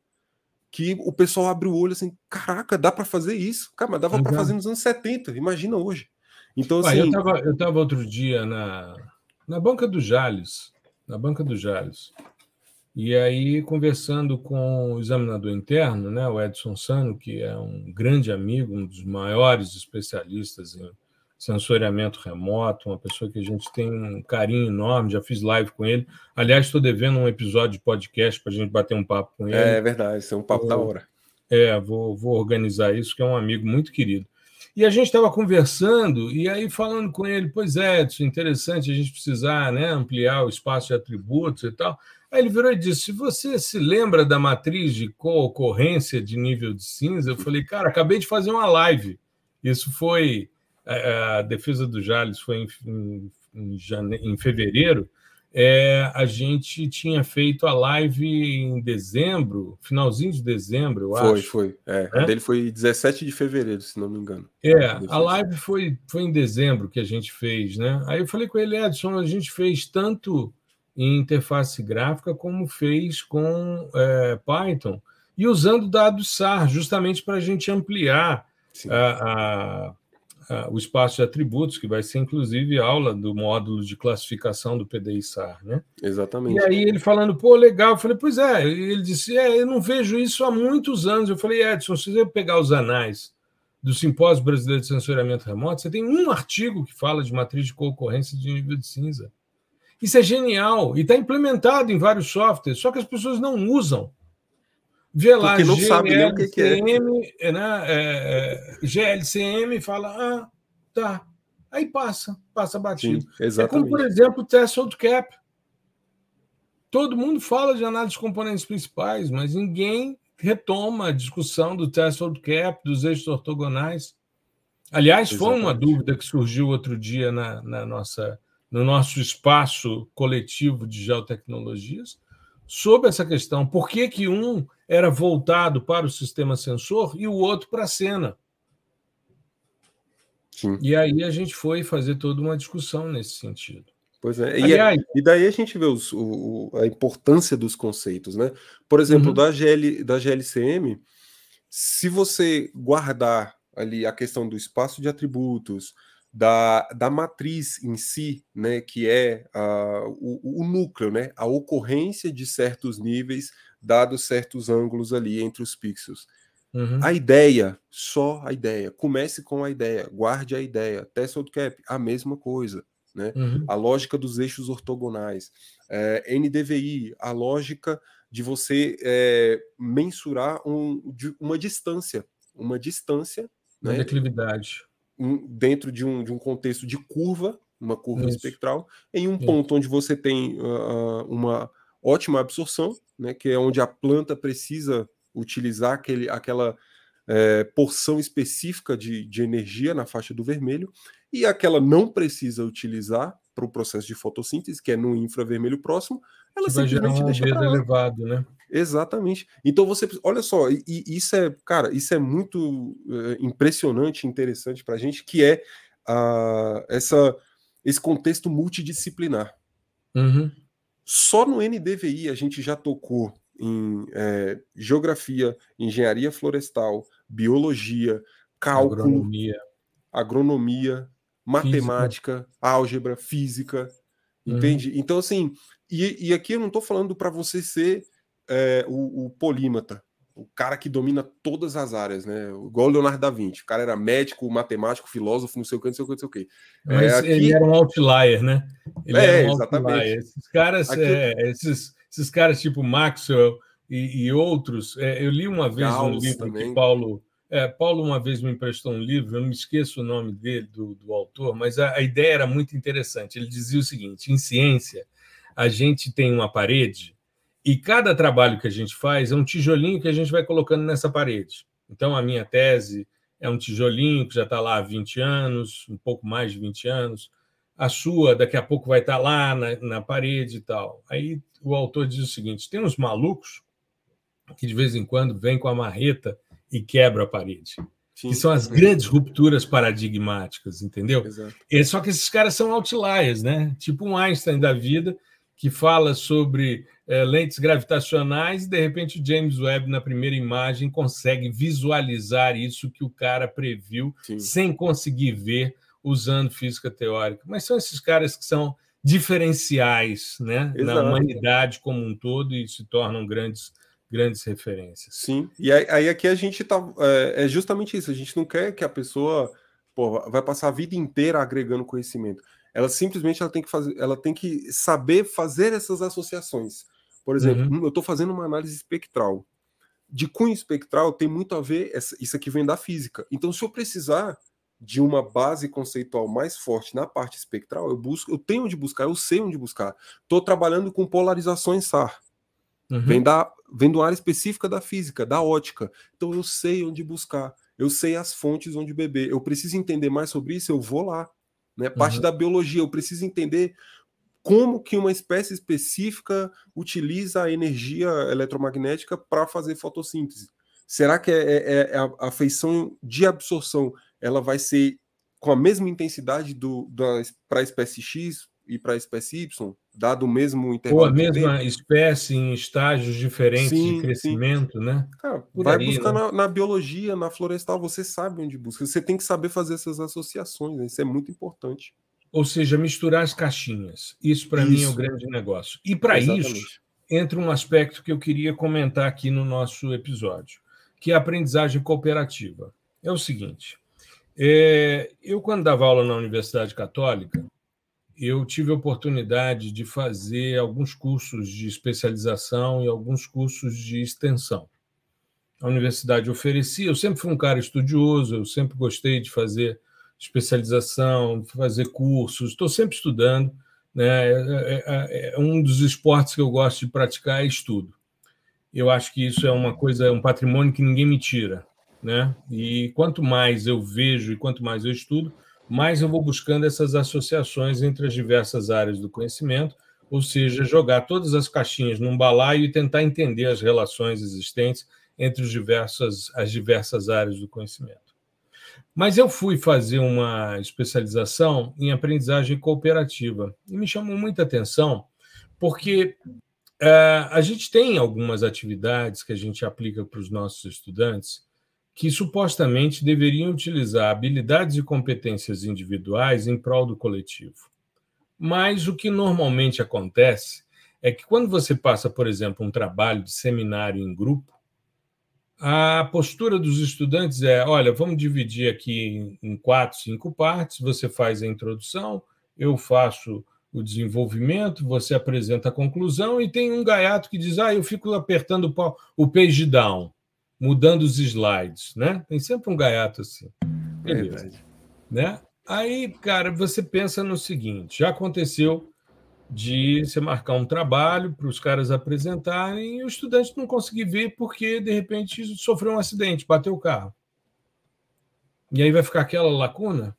que o pessoal abre o olho assim, caraca, dá para fazer isso. Cara, mas dava para fazer nos anos 70, imagina hoje. Então, assim... eu estava eu tava outro dia na, na banca do Jales, na banca do Jales, e aí conversando com o examinador interno, né, o Edson Sano, que é um grande amigo, um dos maiores especialistas em sensoriamento remoto, uma pessoa que a gente tem um carinho enorme, já fiz live com ele. Aliás, estou devendo um episódio de podcast para a gente bater um papo com ele. É verdade, isso é um papo vou, da hora. É, vou, vou organizar isso, que é um amigo muito querido. E a gente estava conversando, e aí falando com ele, pois é, Edson, interessante a gente precisar né, ampliar o espaço de atributos e tal. Aí ele virou e disse: se você se lembra da matriz de co-ocorrência de nível de cinza, eu falei, cara, acabei de fazer uma live. Isso foi. A, defesa do Jales foi em, em, jane... em fevereiro, é, a gente tinha feito a live em dezembro, finalzinho de dezembro, eu foi, acho. Foi, foi. É, é? A dele foi 17 de fevereiro, se não me engano. É, a live foi, foi em dezembro que a gente fez, né? Aí eu falei com ele, Edson, a gente fez tanto em interface gráfica como fez com é, Python, e usando dados SAR, justamente para a gente ampliar a, a uh, o espaço de atributos, que vai ser inclusive aula do módulo de classificação do PDI SAR, né? Exatamente. E aí ele falando, pô, legal, eu falei, pois é, ele disse, é, eu não vejo isso há muitos anos. Eu falei, Edson, se você pegar os anais do Simpósio Brasileiro de Sensoriamento Remoto, você tem um artigo que fala de matriz de concorrência de nível de cinza. Isso é genial e está implementado em vários softwares, só que as pessoas não usam. Lá, Porque não GLCM, sabe nem o que, que é. Né, é, é, GLCM fala, ah, tá. Aí passa, passa batido. Sim, exatamente. É como, por exemplo, o threshold cap. Todo mundo fala de análise de componentes principais, mas ninguém retoma a discussão do threshold cap, dos eixos ortogonais. Aliás, Exatamente. foi uma dúvida que surgiu outro dia na, na, nossa, no nosso espaço coletivo de geotecnologias sobre essa questão. Por que, que um era voltado para o sistema sensor e o outro para a cena? Sim. E aí a gente foi fazer toda uma discussão nesse sentido. Pois é. Aliás, e, e daí a gente vê os, o, a importância dos conceitos, né? Por exemplo, uhum. da, GL, da GLCM, se você guardar ali a questão do espaço de atributos, da, da matriz em si, né, que é uh, o, o, núcleo, né, a ocorrência de certos níveis, dados certos ângulos ali entre os pixels. Uhum. A ideia, só a ideia. Comece com a ideia, guarde a ideia. Threshold cap, a mesma coisa. Né? Uhum. A lógica dos eixos ortogonais. É, NDVI, a lógica de você é, mensurar um, de uma distância. Uma distância. Uma né? declividade dentro de um, de um contexto de curva, uma curva Isso. espectral, em um Isso. ponto onde você tem uh, uma ótima absorção, né, que é onde a planta precisa utilizar aquele, aquela é, porção específica de, de energia na faixa do vermelho, e aquela não precisa utilizar para o processo de fotossíntese, que é no infravermelho próximo, ela que simplesmente vai gerar um deixa elevado, né? Exatamente. Então você, olha só, e, e isso é, cara, isso é muito é, impressionante, interessante para a gente, que é essa, esse contexto multidisciplinar. Uhum. Só no NDVI a gente já tocou em é, geografia, engenharia florestal, biologia, cálculo, agronomia, agronomia matemática, física. álgebra, física, uhum. entende? Então, assim, e, e, aqui eu não estou falando para você ser é, o, o polímata, o cara que domina todas as áreas, né? Igual o Leonardo da Vinci. O cara era médico, matemático, filósofo, não sei o que, não sei o que, não sei o que. Mas é, aqui... ele era um outlier, né? Ele é, um exatamente. Outlier. Esses caras, aqui... é, esses, esses caras tipo Maxwell e, e outros, é, eu li uma vez Gauss um livro também. que Paulo é, Paulo uma vez me emprestou um livro, eu não me esqueço o nome dele, do, do autor, mas a, a, ideia era muito interessante. Ele dizia o seguinte: em ciência, a gente tem uma parede e cada trabalho que a gente faz é um tijolinho que a gente vai colocando nessa parede. Então, a minha tese é um tijolinho que já está lá há 20 anos, um pouco mais de 20 anos. A sua, daqui a pouco, vai estar tá lá na, na parede e tal. Aí o autor diz o seguinte: tem uns malucos que de vez em quando vêm com a marreta e quebra a parede. Sim, que são as grandes rupturas paradigmáticas, entendeu? É, só que esses caras são outliers, né? Tipo um Einstein da vida, que fala sobre é, lentes gravitacionais e, de repente, o James Webb, na primeira imagem, consegue visualizar isso que o cara previu Sim. sem conseguir ver usando física teórica. Mas são esses caras que são diferenciais né? na humanidade como um todo e se tornam grandes grandes referências. Sim, e aí, aí aqui a gente tá. É, é, justamente isso, a gente não quer que a pessoa pô, vai passar a vida inteira agregando conhecimento. Ela simplesmente ela tem que fazer, ela tem que saber fazer essas associações. Por exemplo, uhum. Hum, eu estou fazendo uma análise espectral. De cunho espectral tem muito a ver, isso aqui vem da física. Então, se eu precisar de uma base conceitual mais forte na parte espectral, eu busco, eu tenho onde buscar, eu sei onde buscar. Estou trabalhando com polarizações SAR. Uhum. Vem, da, vem de uma área específica da física, da ótica. Então eu sei onde buscar, eu sei as fontes onde beber. Eu preciso entender mais sobre isso, eu vou lá. Né? Parte uhum. da biologia, eu preciso entender como que uma espécie específica utiliza a energia eletromagnética para fazer fotossíntese. Será que é, é, é a, a feição de absorção ela vai ser com a mesma intensidade do, para a espécie X e para a espécie Y? dado o mesmo intervalo. Ou a mesma espécie em estágios diferentes sim, de crescimento, sim. né? Cara, vai aí, buscar né? na, na, biologia, na florestal, você sabe onde busca. Você tem que saber fazer essas associações, né? isso é muito importante. Ou seja, misturar as caixinhas. Isso, para mim, é o grande negócio. E para isso, entra um aspecto que eu queria comentar aqui no nosso episódio, que é a aprendizagem cooperativa. É o seguinte: é, eu, quando dava aula na Universidade Católica, eu tive a oportunidade de fazer alguns cursos de especialização e alguns cursos de extensão. A universidade oferecia, eu sempre fui um cara estudioso, eu sempre gostei de fazer especialização, fazer cursos, estou sempre estudando. Né? É, é, é, é, um dos esportes que eu gosto de praticar é estudo. Eu acho que isso é uma coisa, é um patrimônio que ninguém me tira. Né? E quanto mais eu vejo e quanto mais eu estudo, mais eu vou buscando essas associações entre as diversas áreas do conhecimento, ou seja, jogar todas as caixinhas num balaio e tentar entender as relações existentes entre os as diversas áreas do conhecimento. Mas eu fui fazer uma especialização em aprendizagem cooperativa e me chamou muita atenção porque uh, a gente tem algumas atividades que a gente aplica para os nossos estudantes que supostamente deveriam utilizar habilidades e competências individuais em prol do coletivo. Mas o que normalmente acontece é que quando você passa, por exemplo, um trabalho de seminário em grupo, a postura dos estudantes é: olha, vamos dividir aqui em quatro, cinco partes. Você faz a introdução, eu faço o desenvolvimento, você apresenta a conclusão, e tem um gaiato que diz: ah, eu fico apertando o page down mudando os slides, né? Tem sempre um gaiato assim. Beleza. né? Aí, cara, você pensa no seguinte: já aconteceu de você marcar um trabalho para os caras apresentarem e o estudante não conseguir ver porque, de repente, sofreu um acidente, bateu o carro. E aí vai ficar aquela lacuna?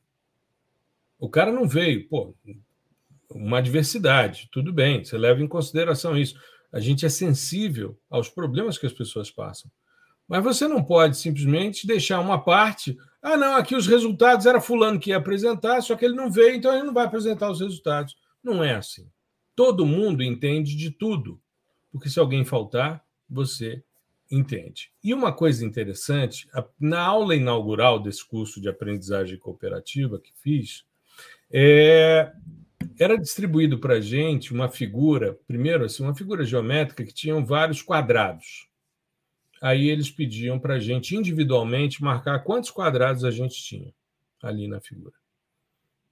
O cara não veio, pô, uma adversidade, tudo bem, você leva em consideração isso. A gente é sensível aos problemas que as pessoas passam. Mas você não pode simplesmente deixar uma parte. Ah, não, aqui os resultados era fulano que ia apresentar, só que ele não veio, então ele não vai apresentar os resultados. Não é assim. Todo mundo entende de tudo, porque se alguém faltar, você entende. E uma coisa interessante, na aula inaugural desse curso de aprendizagem cooperativa que fiz, é, era distribuído para a gente uma figura, primeiro, assim, uma figura geométrica que tinha vários quadrados. Aí eles pediam para a gente individualmente marcar quantos quadrados a gente tinha ali na figura.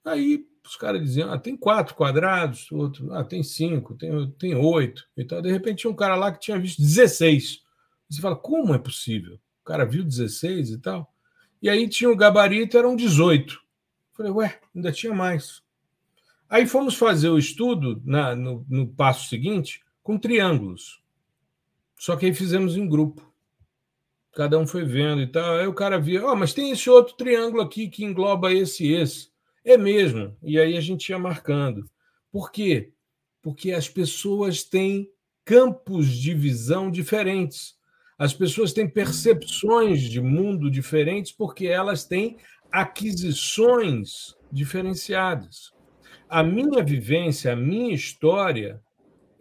Aí os caras diziam, ah, tem quatro quadrados, outro, ah, tem cinco, tem, tem oito. Então, de repente, tinha um cara lá que tinha visto 16. Você fala, como é possível? O cara viu 16 e tal. E aí tinha o gabarito, eram 18. Falei, ué, ainda tinha mais. Aí fomos fazer o estudo na, no, no passo seguinte com triângulos. Só que aí fizemos em grupo. Cada um foi vendo e tal. Aí o cara via, oh, mas tem esse outro triângulo aqui que engloba esse e esse. É mesmo. E aí a gente ia marcando. Por quê? Porque as pessoas têm campos de visão diferentes. As pessoas têm percepções de mundo diferentes porque elas têm aquisições diferenciadas. A minha vivência, a minha história,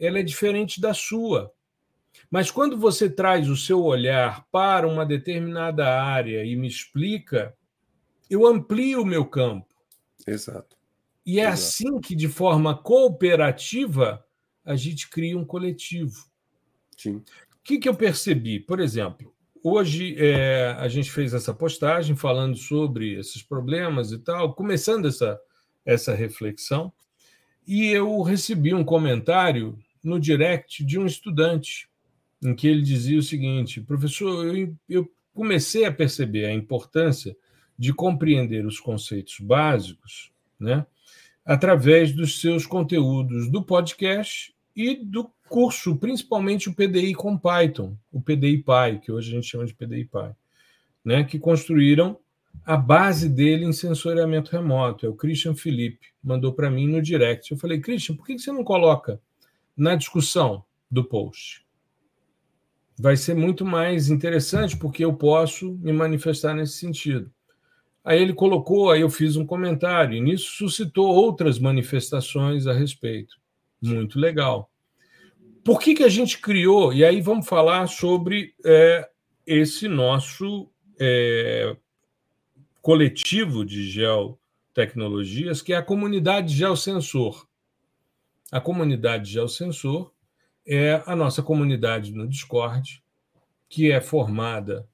ela é diferente da sua. Mas quando você traz o seu olhar para uma determinada área e me explica, eu amplio o meu campo. Exato. E é Exato. assim que, de forma cooperativa, a gente cria um coletivo. Sim. O que, que eu percebi? Por exemplo, hoje é, a gente fez essa postagem falando sobre esses problemas e tal, começando essa, essa reflexão, e eu recebi um comentário no direct de um estudante, em que ele dizia o seguinte: professor, eu, eu comecei a perceber a importância de compreender os conceitos básicos, né, através dos seus conteúdos do podcast e do curso, principalmente o PDI com Python, o PDI Py, que hoje a gente chama de PDI Py, né, que construíram a base dele em sensoriamento remoto. É o Christian Felipe, mandou para mim no direct. Eu falei, Christian, por que você não coloca na discussão do post? Vai ser muito mais interessante, porque eu posso me manifestar nesse sentido. Aí ele colocou, aí eu fiz um comentário, e nisso suscitou outras manifestações a respeito. Muito legal. Por que, que a gente criou? E aí vamos falar sobre é, esse nosso é, coletivo de geotecnologias, que é a comunidade Geosensor. A comunidade Geosensor é a nossa comunidade no Discord, que é formada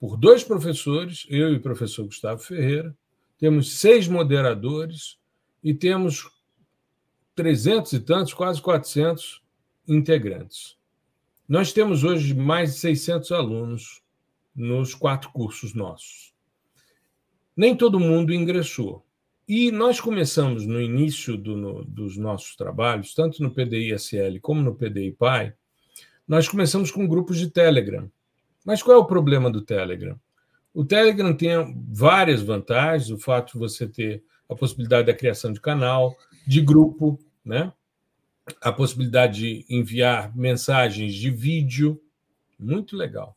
por dois professores, eu e o professor Gustavo Ferreira, temos seis moderadores e temos trezentos e tantos, quase 400 integrantes. Nós temos hoje mais de 600 alunos nos quatro cursos nossos. Nem todo mundo ingressou. E nós começamos no início do, no, dos nossos trabalhos, tanto no PDI SL como no PDI PAI, nós começamos com grupos de Telegram. Mas qual é o problema do Telegram? O Telegram tem várias vantagens, o fato de você ter a possibilidade da criação de canal, de grupo, né? a possibilidade de enviar mensagens de vídeo, muito legal.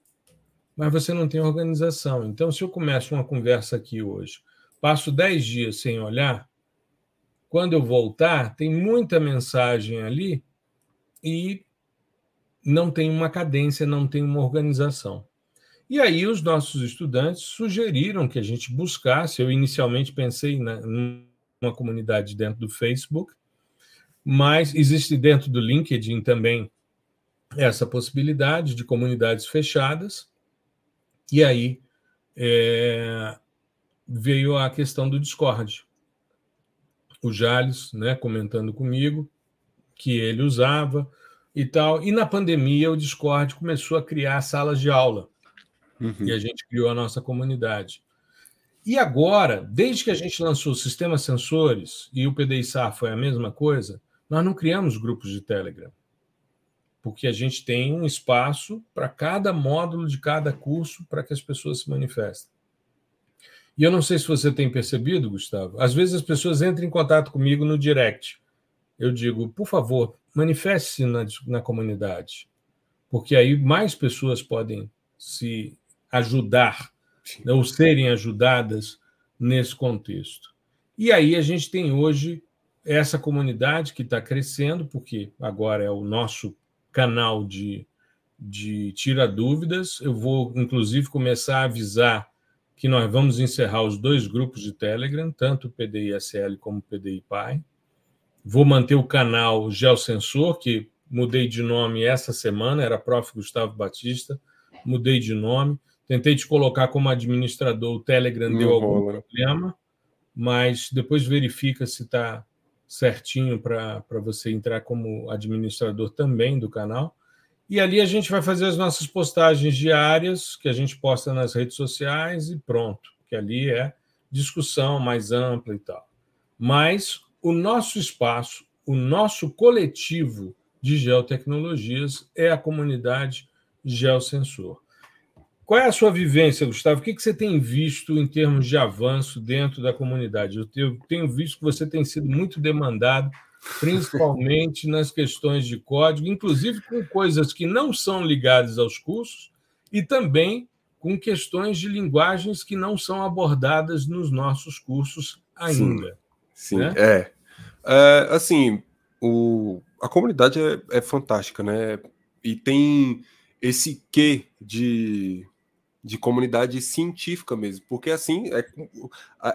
Mas você não tem organização. Então, se eu começo uma conversa aqui hoje, passo 10 dias sem olhar, quando eu voltar, tem muita mensagem ali e não tem uma cadência, não tem uma organização. E aí os nossos estudantes sugeriram que a gente buscasse, eu inicialmente pensei na, numa comunidade dentro do Facebook, mas existe dentro do LinkedIn também essa possibilidade de comunidades fechadas. E aí é, veio a questão do Discord. O Jales, né, comentando comigo que ele usava e tal. E na pandemia o Discord começou a criar salas de aula. Uhum. E a gente criou a nossa comunidade. E agora, desde que a gente lançou o sistema sensores e o PDI-SAR foi a mesma coisa, nós não criamos grupos de Telegram, porque a gente tem um espaço para cada módulo de cada curso para que as pessoas se manifestem. E eu não sei se você tem percebido, Gustavo, às vezes as pessoas entram em contato comigo no direct. Eu digo, por favor, manifeste-se na, na comunidade, porque aí mais pessoas podem se ajudar né, ou serem ajudadas nesse contexto. E aí a gente tem hoje essa comunidade que está crescendo, porque agora é o nosso canal de, de Tira Dúvidas. Eu vou, inclusive, começar a avisar que nós vamos encerrar os dois grupos de Telegram, tanto o PDISL como o PDI-PAI. Vou manter o canal Geosensor, que mudei de nome essa semana, era Prof. Gustavo Batista, mudei de nome. Tentei te colocar como administrador, o Telegram Não deu algum rola. problema, mas depois verifica se está certinho para você entrar como administrador também do canal. E ali a gente vai fazer as nossas postagens diárias, que a gente posta nas redes sociais e pronto, que ali é discussão mais ampla e tal. Mas o nosso espaço, o nosso coletivo de geotecnologias é a comunidade Geosensor. Qual é a sua vivência, Gustavo? O que você tem visto em termos de avanço dentro da comunidade? Eu tenho visto que você tem sido muito demandado, principalmente nas questões de código, inclusive com coisas que não são ligadas aos cursos e também com questões de linguagens que não são abordadas nos nossos cursos ainda. Sim, sim né? é. é. Assim, o, a comunidade é, é fantástica, né? E tem esse quê de de comunidade científica mesmo, porque assim é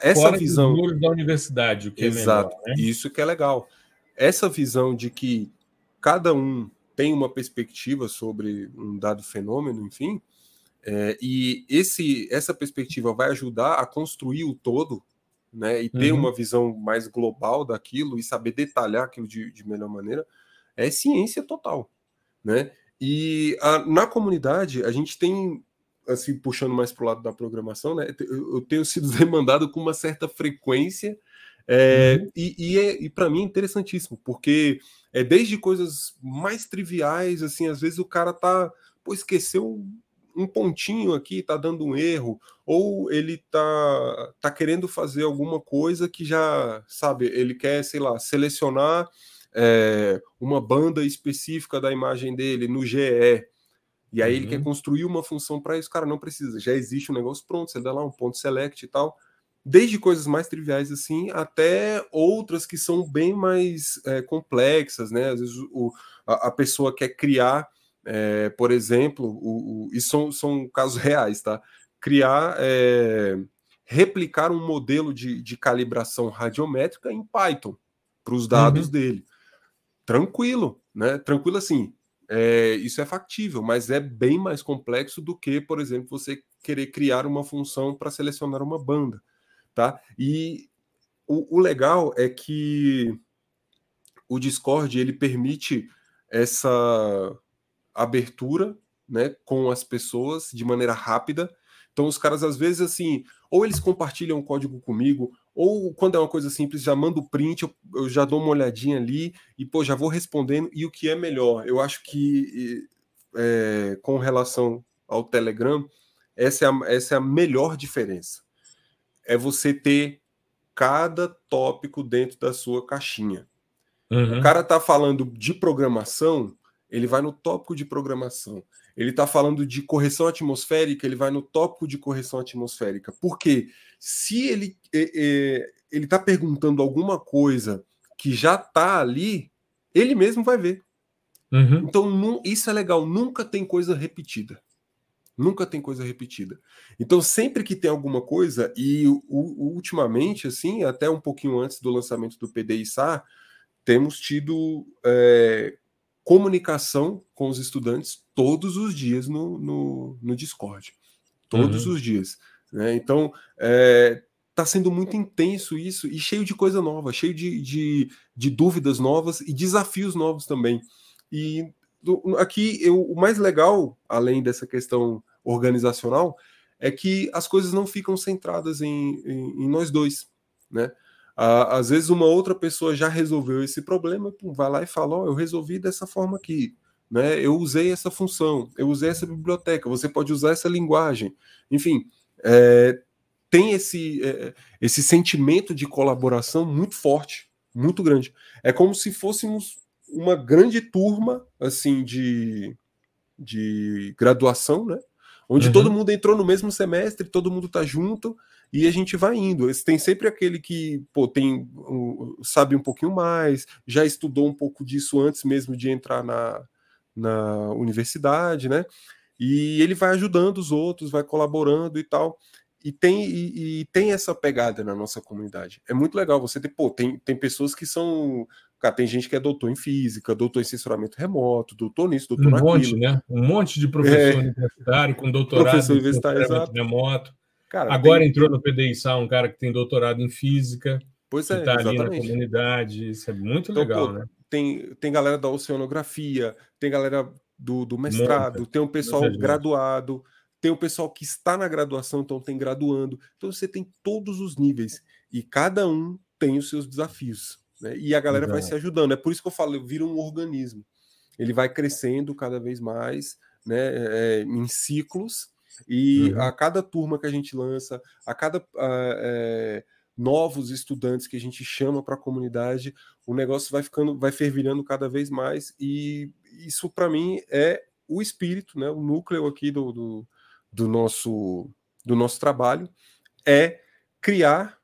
essa Fora visão da universidade, o que exato, é melhor, né? isso que é legal. Essa visão de que cada um tem uma perspectiva sobre um dado fenômeno, enfim, é, e esse essa perspectiva vai ajudar a construir o todo, né, e ter uhum. uma visão mais global daquilo e saber detalhar aquilo de, de melhor maneira, é ciência total, né? E a, na comunidade a gente tem assim, puxando mais para o lado da programação, né? Eu, tenho sido demandado com uma certa frequência. É, uhum. E, e, é, e para mim é interessantíssimo, porque é desde coisas mais triviais, assim, às vezes o cara tá, pô, esqueceu um, pontinho aqui, tá dando um erro, ou ele tá, tá querendo fazer alguma coisa que já, sabe, ele quer, sei lá, selecionar é, uma banda específica da imagem dele no GE. E aí uhum. ele quer uhum. construir uma função para isso, cara, não precisa, já existe um negócio pronto, você dá lá um ponto select e tal. Desde coisas mais triviais assim, até outras que são bem mais é, complexas, né? Às vezes o, a, a pessoa quer criar, é, por exemplo, o, o, e são, são casos reais, tá? Criar, é, replicar um modelo de, de calibração radiométrica em Python para os dados uhum. dele. Tranquilo, né? Tranquilo assim, é, isso é factível, mas é bem mais complexo do que, por exemplo, você querer criar uma função para selecionar uma banda, tá? E o, o, legal é que o Discord ele permite essa abertura, né, com as pessoas de maneira rápida. Então os caras às vezes assim, ou eles compartilham o código comigo, ou quando é uma coisa simples, já mando print, eu, eu, já dou uma olhadinha ali e pô, já vou respondendo. E o que é melhor? Eu acho que é, com relação ao Telegram, essa é, a, essa é a melhor diferença. É você ter cada tópico dentro da sua caixinha. Uhum. O cara tá falando de programação, ele vai no tópico de programação. Ele está falando de correção atmosférica, ele vai no tópico de correção atmosférica. Por quê? Se ele é, é, ele está perguntando alguma coisa que já está ali, ele mesmo vai ver. Uhum. Então, isso é legal. Nunca tem coisa repetida. Nunca tem coisa repetida. Então, sempre que tem alguma coisa, e ultimamente, assim, até um pouquinho antes do lançamento do PDI-SAR, temos tido é, comunicação com os estudantes todos os dias no, no, no Discord. Todos uhum. os dias. Né? Então, está é, tá sendo muito intenso isso e cheio de coisa nova, cheio de, de, de dúvidas novas e desafios novos também. E do, aqui, eu, o mais legal, além dessa questão organizacional, é que as coisas não ficam centradas em, em, em nós dois, né? às vezes uma outra pessoa já resolveu esse problema, pum, vai lá e fala, ó, oh, eu resolvi dessa forma aqui, né? Eu usei essa função, eu usei essa biblioteca, você pode usar essa linguagem, enfim, é, tem esse, é, esse sentimento de colaboração muito forte, muito grande. É como se fôssemos uma grande turma assim de, de graduação, né? Onde uhum. todo mundo entrou no mesmo semestre, todo mundo tá junto e a gente vai indo. Tem sempre aquele que pô, tem, sabe um pouquinho mais, já estudou um pouco disso antes mesmo de entrar na, na universidade, né? E ele vai ajudando os outros, vai colaborando e tal. E tem, e, e tem essa pegada na nossa comunidade. É muito legal você ter, pô, tem, tem pessoas que são Cara, tem gente que é doutor em física, doutor em censuramento remoto, doutor nisso, doutor um naquilo. monte, né? Um monte de professor é... universitário com doutorado professor universitário, exato. remoto. Cara, Agora tem... entrou no PDI-SA um cara que tem doutorado em física. Pois é, que está ali na comunidade. Isso é muito então, legal, pô, né? Tem, tem galera da oceanografia, tem galera do, do mestrado, Muita. tem um pessoal graduado, tem o pessoal que está na graduação, então tem graduando. Então você tem todos os níveis e cada um tem os seus desafios. Né? E a galera Exato. vai se ajudando. É por isso que eu falo, vira um organismo. Ele vai crescendo cada vez mais né, é, em ciclos, e uhum. a cada turma que a gente lança, a cada é, novos estudantes que a gente chama para a comunidade, o negócio vai ficando, vai fervilhando cada vez mais, e isso para mim é o espírito, né, o núcleo aqui do, do, do nosso do nosso trabalho é criar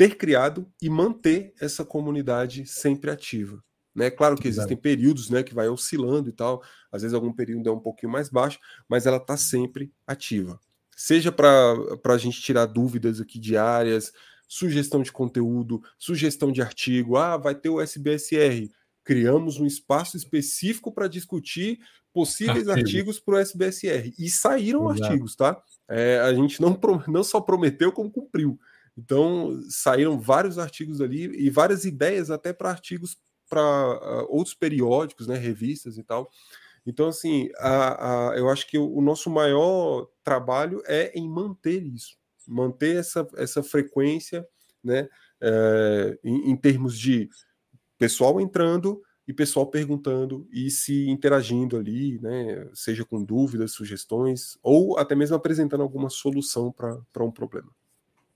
ter criado e manter essa comunidade sempre ativa. Né? Claro que existem Exato. períodos né, que vai oscilando e tal, às vezes algum período é um pouquinho mais baixo, mas ela está sempre ativa. Seja para a gente tirar dúvidas aqui diárias, sugestão de conteúdo, sugestão de artigo, ah, vai ter o SBSR. Criamos um espaço específico para discutir possíveis Artigo. artigos para o SBSR. E saíram Exato. artigos, tá? É, a gente não, não só prometeu, como cumpriu. Então, saíram vários artigos ali e várias ideias até para artigos para uh, outros periódicos, né, revistas e tal. Então, assim, a, a, eu acho que o, o, nosso maior trabalho é em manter isso, manter essa, essa frequência, né, é, em, em termos de pessoal entrando e pessoal perguntando e se interagindo ali, né, seja com dúvidas, sugestões, ou até mesmo apresentando alguma solução para um problema.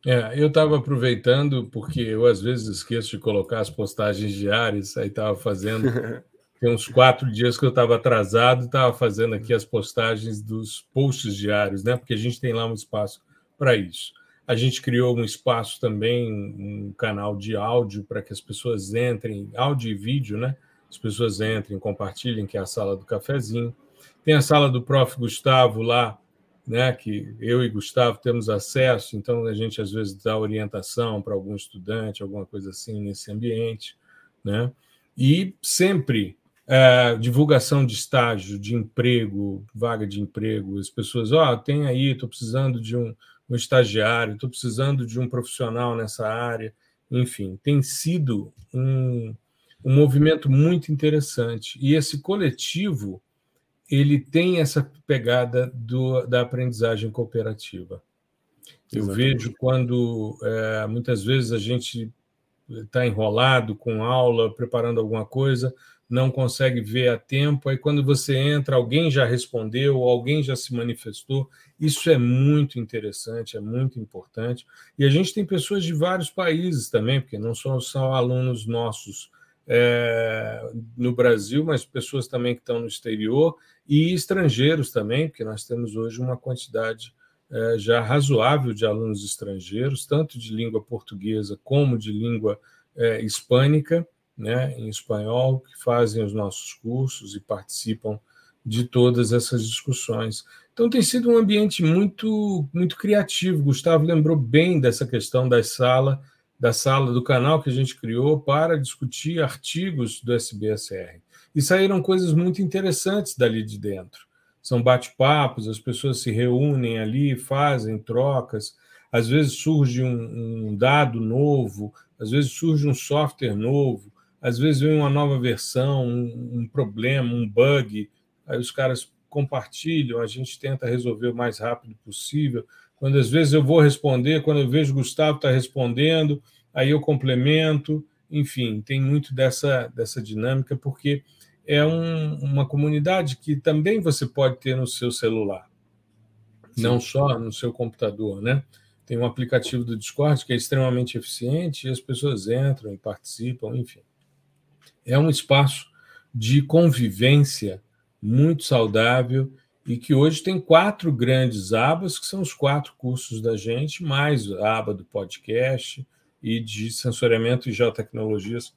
É, eu estava aproveitando, porque eu às vezes esqueço de colocar as postagens diárias, aí estava fazendo. Tem uns quatro dias que eu estava atrasado, estava fazendo aqui as postagens dos posts diários, né? Porque a gente tem lá um espaço para isso. A gente criou um espaço também, um canal de áudio para que as pessoas entrem, áudio e vídeo, né? As pessoas entrem, compartilhem, que é a sala do cafezinho. Tem a sala do Prof. Gustavo lá, né, que eu e Gustavo temos acesso, então a gente às vezes dá orientação para algum estudante, alguma coisa assim nesse ambiente, né? E sempre é, divulgação de estágio, de emprego, vaga de emprego, as pessoas, ó, oh, tem aí, estou precisando de um, um estagiário, estou precisando de um profissional nessa área, enfim, tem sido um, um movimento muito interessante. E esse coletivo ele tem essa pegada do, da aprendizagem cooperativa. Eu Exatamente. vejo quando é, muitas vezes a gente está enrolado com aula, preparando alguma coisa, não consegue ver a tempo, aí quando você entra, alguém já respondeu, alguém já se manifestou. Isso é muito interessante, é muito importante. E a gente tem pessoas de vários países também, porque não são só alunos nossos é, no Brasil, mas pessoas também que estão no exterior e estrangeiros também, porque nós temos hoje uma quantidade é, já razoável de alunos estrangeiros, tanto de língua portuguesa como de língua é, hispânica, né, em espanhol, que fazem os nossos cursos e participam de todas essas discussões. Então tem sido um ambiente muito muito criativo. Gustavo lembrou bem dessa questão da sala, da sala do canal que a gente criou para discutir artigos do SBSR. E saíram coisas muito interessantes dali de dentro. São bate-papos, as pessoas se reúnem ali, fazem trocas. Às vezes surge um, um dado novo, às vezes surge um software novo, às vezes vem uma nova versão, um, um problema, um bug. Aí os caras compartilham, a gente tenta resolver o mais rápido possível. Quando às vezes eu vou responder, quando eu vejo Gustavo está respondendo, aí eu complemento. Enfim, tem muito dessa, dessa dinâmica, porque é um, uma comunidade que também você pode ter no seu celular, Sim. não só no seu computador, né? Tem um aplicativo do Discord que é extremamente eficiente e as pessoas entram e participam, enfim. É um espaço de convivência muito saudável e que hoje tem quatro grandes abas, que são os quatro cursos da gente, mais a aba do podcast e de sensoriamento e geotecnologias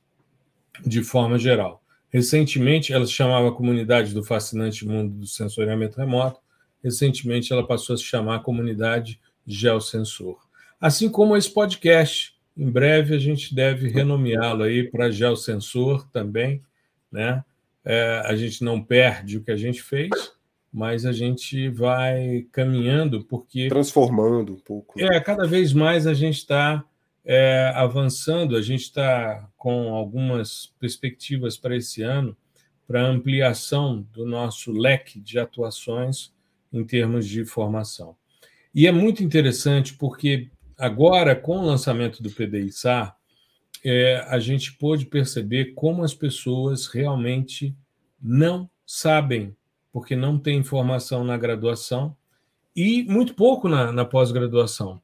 de forma geral. Recentemente, ela se chamava Comunidade do Fascinante Mundo do Sensoriamento Remoto. Recentemente, ela passou a se chamar Comunidade Geosensor. Assim como esse podcast. Em breve, a gente deve renomeá-lo aí para Geosensor também. Né? É, a gente não perde o que a gente fez, mas a gente vai caminhando, porque. Transformando um pouco. É, cada vez mais a gente está é, avançando, a gente está com algumas perspectivas para esse ano, para ampliação do nosso leque de atuações em termos de formação. E é muito interessante porque agora, com o lançamento do PDI-SAR, é, a gente pôde perceber como as pessoas realmente não sabem, porque não tem informação na graduação e muito pouco na, na pós-graduação.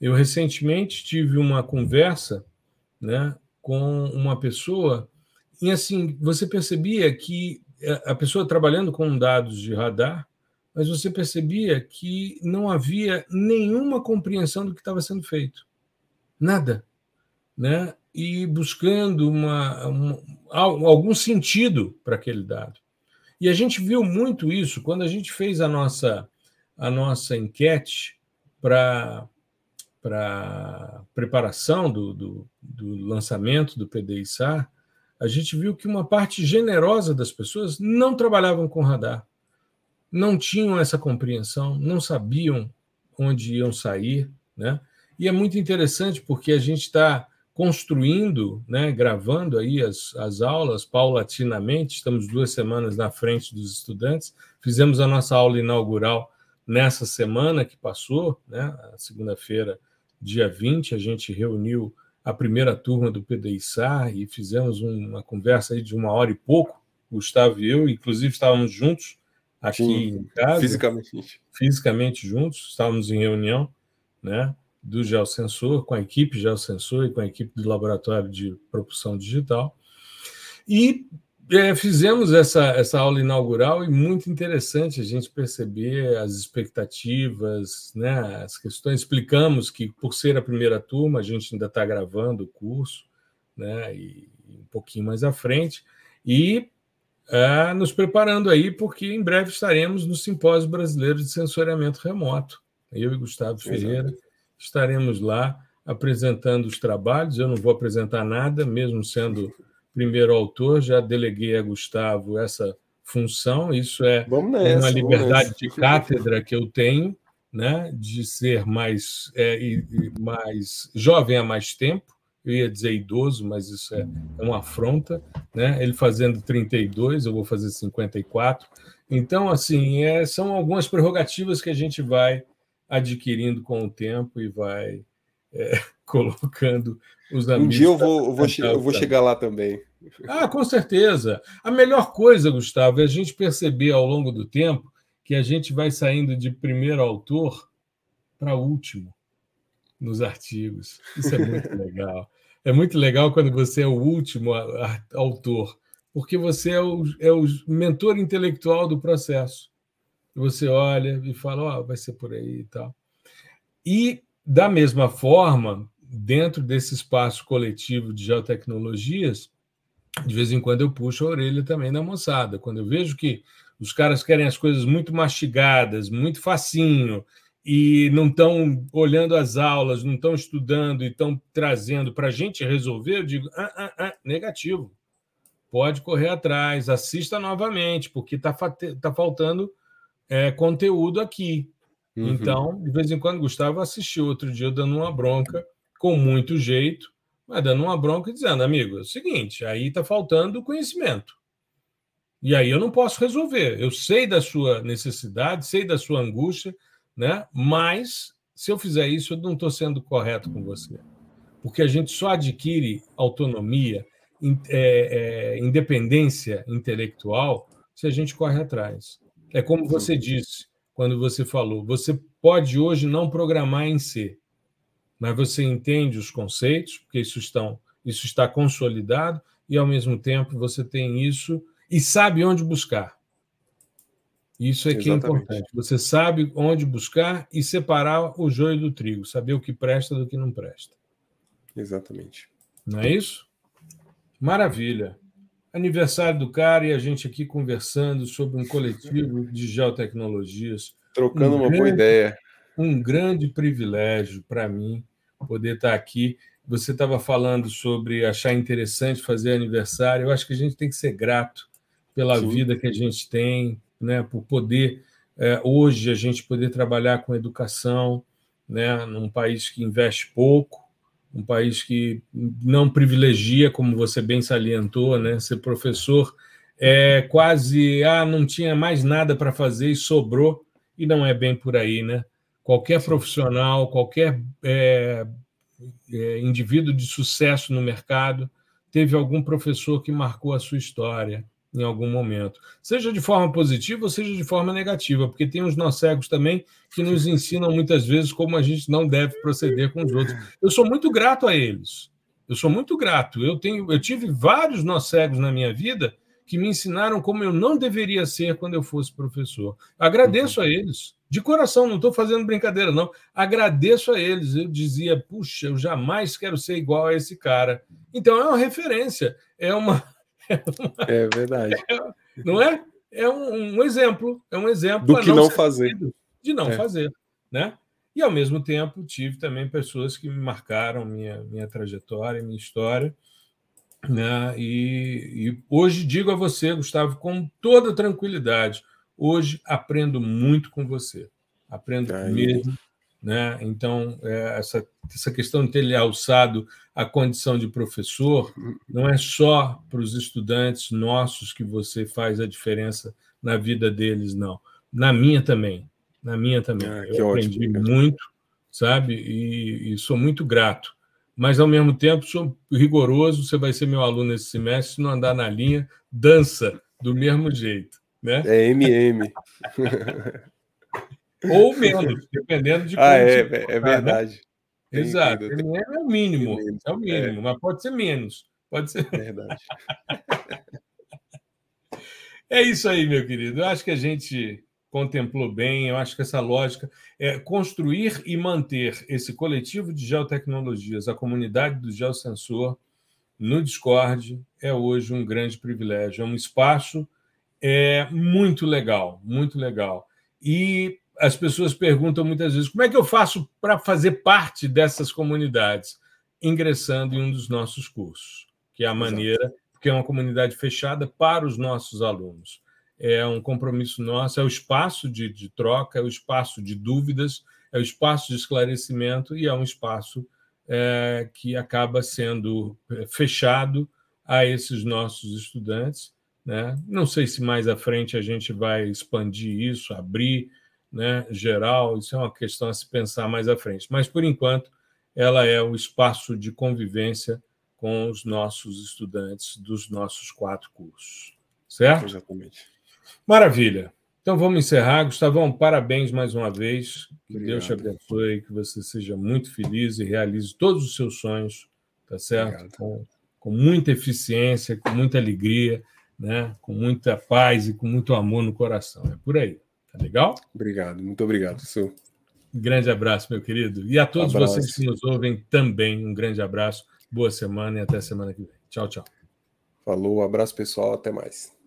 Eu recentemente tive uma conversa né, com uma pessoa e assim você percebia que eh, a pessoa trabalhando com dados de radar, mas você percebia que não havia nenhuma compreensão do que estava sendo feito, nada, né? E buscando uma, uma algum sentido para aquele dado. E a gente viu muito isso quando a gente fez a nossa a nossa enquete para para preparação do, do, do, lançamento do PDI-SAR, a gente viu que uma parte generosa das pessoas não trabalhavam com radar, não tinham essa compreensão, não sabiam onde iam sair, né? E é muito interessante porque a gente está construindo, né, gravando aí as, as aulas paulatinamente, estamos duas semanas na frente dos estudantes, fizemos a nossa aula inaugural nessa semana que passou, né, segunda-feira dia 20, a gente reuniu a primeira turma do PDISAR e fizemos uma conversa aí de uma hora e pouco, Gustavo e eu, inclusive estávamos juntos aqui Sim, em casa. Fisicamente. Fisicamente juntos, estávamos em reunião né, do Geosensor, com a equipe Geosensor e com a equipe do Laboratório de Propulsão Digital. E é, fizemos essa, essa aula inaugural e muito interessante a gente perceber as expectativas, né, as questões. Explicamos que, por ser a primeira turma, a gente ainda está gravando o curso, né, e um pouquinho mais à frente, e é, nos preparando aí, porque em breve estaremos no Simpósio Brasileiro de Sensoriamento Remoto. Eu e Gustavo Ferreira Exato. Estaremos lá apresentando os trabalhos. Eu não vou apresentar nada, mesmo sendo primeiro autor, já deleguei a Gustavo essa função. Isso é nessa, uma liberdade de cátedra que eu tenho, né, de ser mais, é, mais jovem há mais tempo. Eu ia dizer idoso, mas isso é, é uma afronta. Né? Ele fazendo 32, eu vou fazer 54. Então, assim, é, são algumas prerrogativas que a gente vai adquirindo com o tempo e vai é, colocando os amigos. Um dia eu vou, eu vou, eu vou chegar lá também. Ah, com certeza. A melhor coisa, Gustavo, é a gente perceber ao longo do tempo que a gente vai saindo de primeiro autor para último nos artigos. Isso é muito legal. É muito legal quando você é o último autor, porque você é o, é o mentor intelectual do processo. Você olha e fala, ó, oh, vai ser por aí e tal. E, da mesma forma, dentro desse espaço coletivo de geotecnologias, de vez em quando eu puxo a orelha também da moçada. Quando eu vejo que os caras querem as coisas muito mastigadas, muito facinho, e não estão olhando as aulas, não estão estudando e estão trazendo para a gente resolver, eu digo, ah, ah, ah, negativo. Pode correr atrás, assista novamente, porque está tá faltando é, conteúdo aqui. Uhum. Então, de vez em quando, Gustavo assistiu outro dia dando uma bronca, com muito jeito, mas dando uma bronca e dizendo, amigo, é o seguinte, aí está faltando conhecimento. E aí eu não posso resolver. Eu sei da sua necessidade, sei da sua angústia, né? mas se eu fizer isso, eu não estou sendo correto com você. Porque a gente só adquire autonomia, é, é, independência intelectual se a gente corre atrás. É como você disse quando você falou: você pode hoje não programar em C, mas você entende os conceitos, porque isso, estão, isso está consolidado, e ao mesmo tempo você tem isso e sabe onde buscar. Isso é Exatamente. que é importante. Você sabe onde buscar e separar o joio do trigo, saber o que presta do que não presta. Exatamente. Não é isso? Maravilha. Aniversário do cara e a gente aqui conversando sobre um coletivo de geotecnologias. Trocando um uma grande, boa ideia. Um grande privilégio para mim poder estar aqui. Você estava falando sobre achar interessante fazer aniversário. Eu acho que a gente tem que ser grato pela Sim. vida que a gente tem, né, por poder é, hoje a gente poder trabalhar com educação, né, num país que investe pouco, um país que não privilegia, como você bem salientou, né, ser professor é quase ah não tinha mais nada para fazer e sobrou e não é bem por aí, né? Qualquer profissional, qualquer é, é, indivíduo de sucesso no mercado teve algum professor que marcou a sua história, em algum momento, seja de forma positiva ou seja de forma negativa, porque tem os nós cegos também que nos ensinam muitas vezes como a gente não deve proceder com os outros. Eu sou muito grato a eles. Eu sou muito grato. Eu tenho, eu tive vários nós cegos na minha vida que me ensinaram como eu não deveria ser quando eu fosse professor. Agradeço a eles. De coração, não estou fazendo brincadeira, não. Agradeço a eles. Eu dizia, puxa, eu jamais quero ser igual a esse cara. Então é uma referência, é uma, é verdade. É, não é? É um, um, exemplo, é um exemplo do que não, não fazer, de não é. fazer, né? E ao mesmo tempo tive também pessoas que me marcaram minha minha trajetória, minha história, né? E, e hoje digo a você, Gustavo, com toda tranquilidade, hoje aprendo muito com você, aprendo Aí. mesmo né? Então, é, essa, essa questão de ter lhe alçado a condição de professor não é só para os estudantes nossos que você faz a diferença na vida deles, não. Na minha também. Na minha também. Ah, Eu aprendi muito, sabe? E, e, sou muito grato. Mas, ao mesmo tempo, sou rigoroso. Você vai ser meu aluno esse semestre. Se não andar na linha, dança do mesmo jeito. Né? É MM. Ou menos, dependendo de ah, é, é, é verdade. Né? Exato. É o mínimo. É o mínimo, é. mas pode ser menos. Pode ser. Verdade. é isso aí, meu querido. Eu acho que a gente contemplou bem, eu acho que essa lógica é construir e manter esse coletivo de geotecnologias, a comunidade do geosensor, no Discord, é hoje um grande privilégio. É um espaço é muito legal, muito legal. E as pessoas perguntam muitas vezes como é que eu faço para fazer parte dessas comunidades? Ingressando em um dos nossos cursos, que é a maneira, porque é uma comunidade fechada para os nossos alunos. É um compromisso nosso, é o espaço de, de troca, é o espaço de dúvidas, é o espaço de esclarecimento e é um espaço é, que acaba sendo é, fechado a esses nossos estudantes. Né? Não sei se mais à frente a gente vai expandir isso, abrir né, geral, isso é uma questão a se pensar mais à frente. Mas, por enquanto, ela é o espaço de convivência com os nossos estudantes dos nossos quatro cursos. Certo? Exatamente. Maravilha. Então vamos encerrar. Gustavão, parabéns mais uma vez. Que Obrigado. Deus te abençoe, que você seja muito feliz e realize todos os seus sonhos, tá certo? Com, com muita eficiência, com muita alegria, né? com muita paz e com muito amor no coração. É por aí. Tá legal? Obrigado, muito obrigado, Sul. Um grande abraço, meu querido. E a todos vocês que nos ouvem também, um grande abraço. Boa semana e até semana que vem. Tchau, tchau. Falou, abraço pessoal, até mais.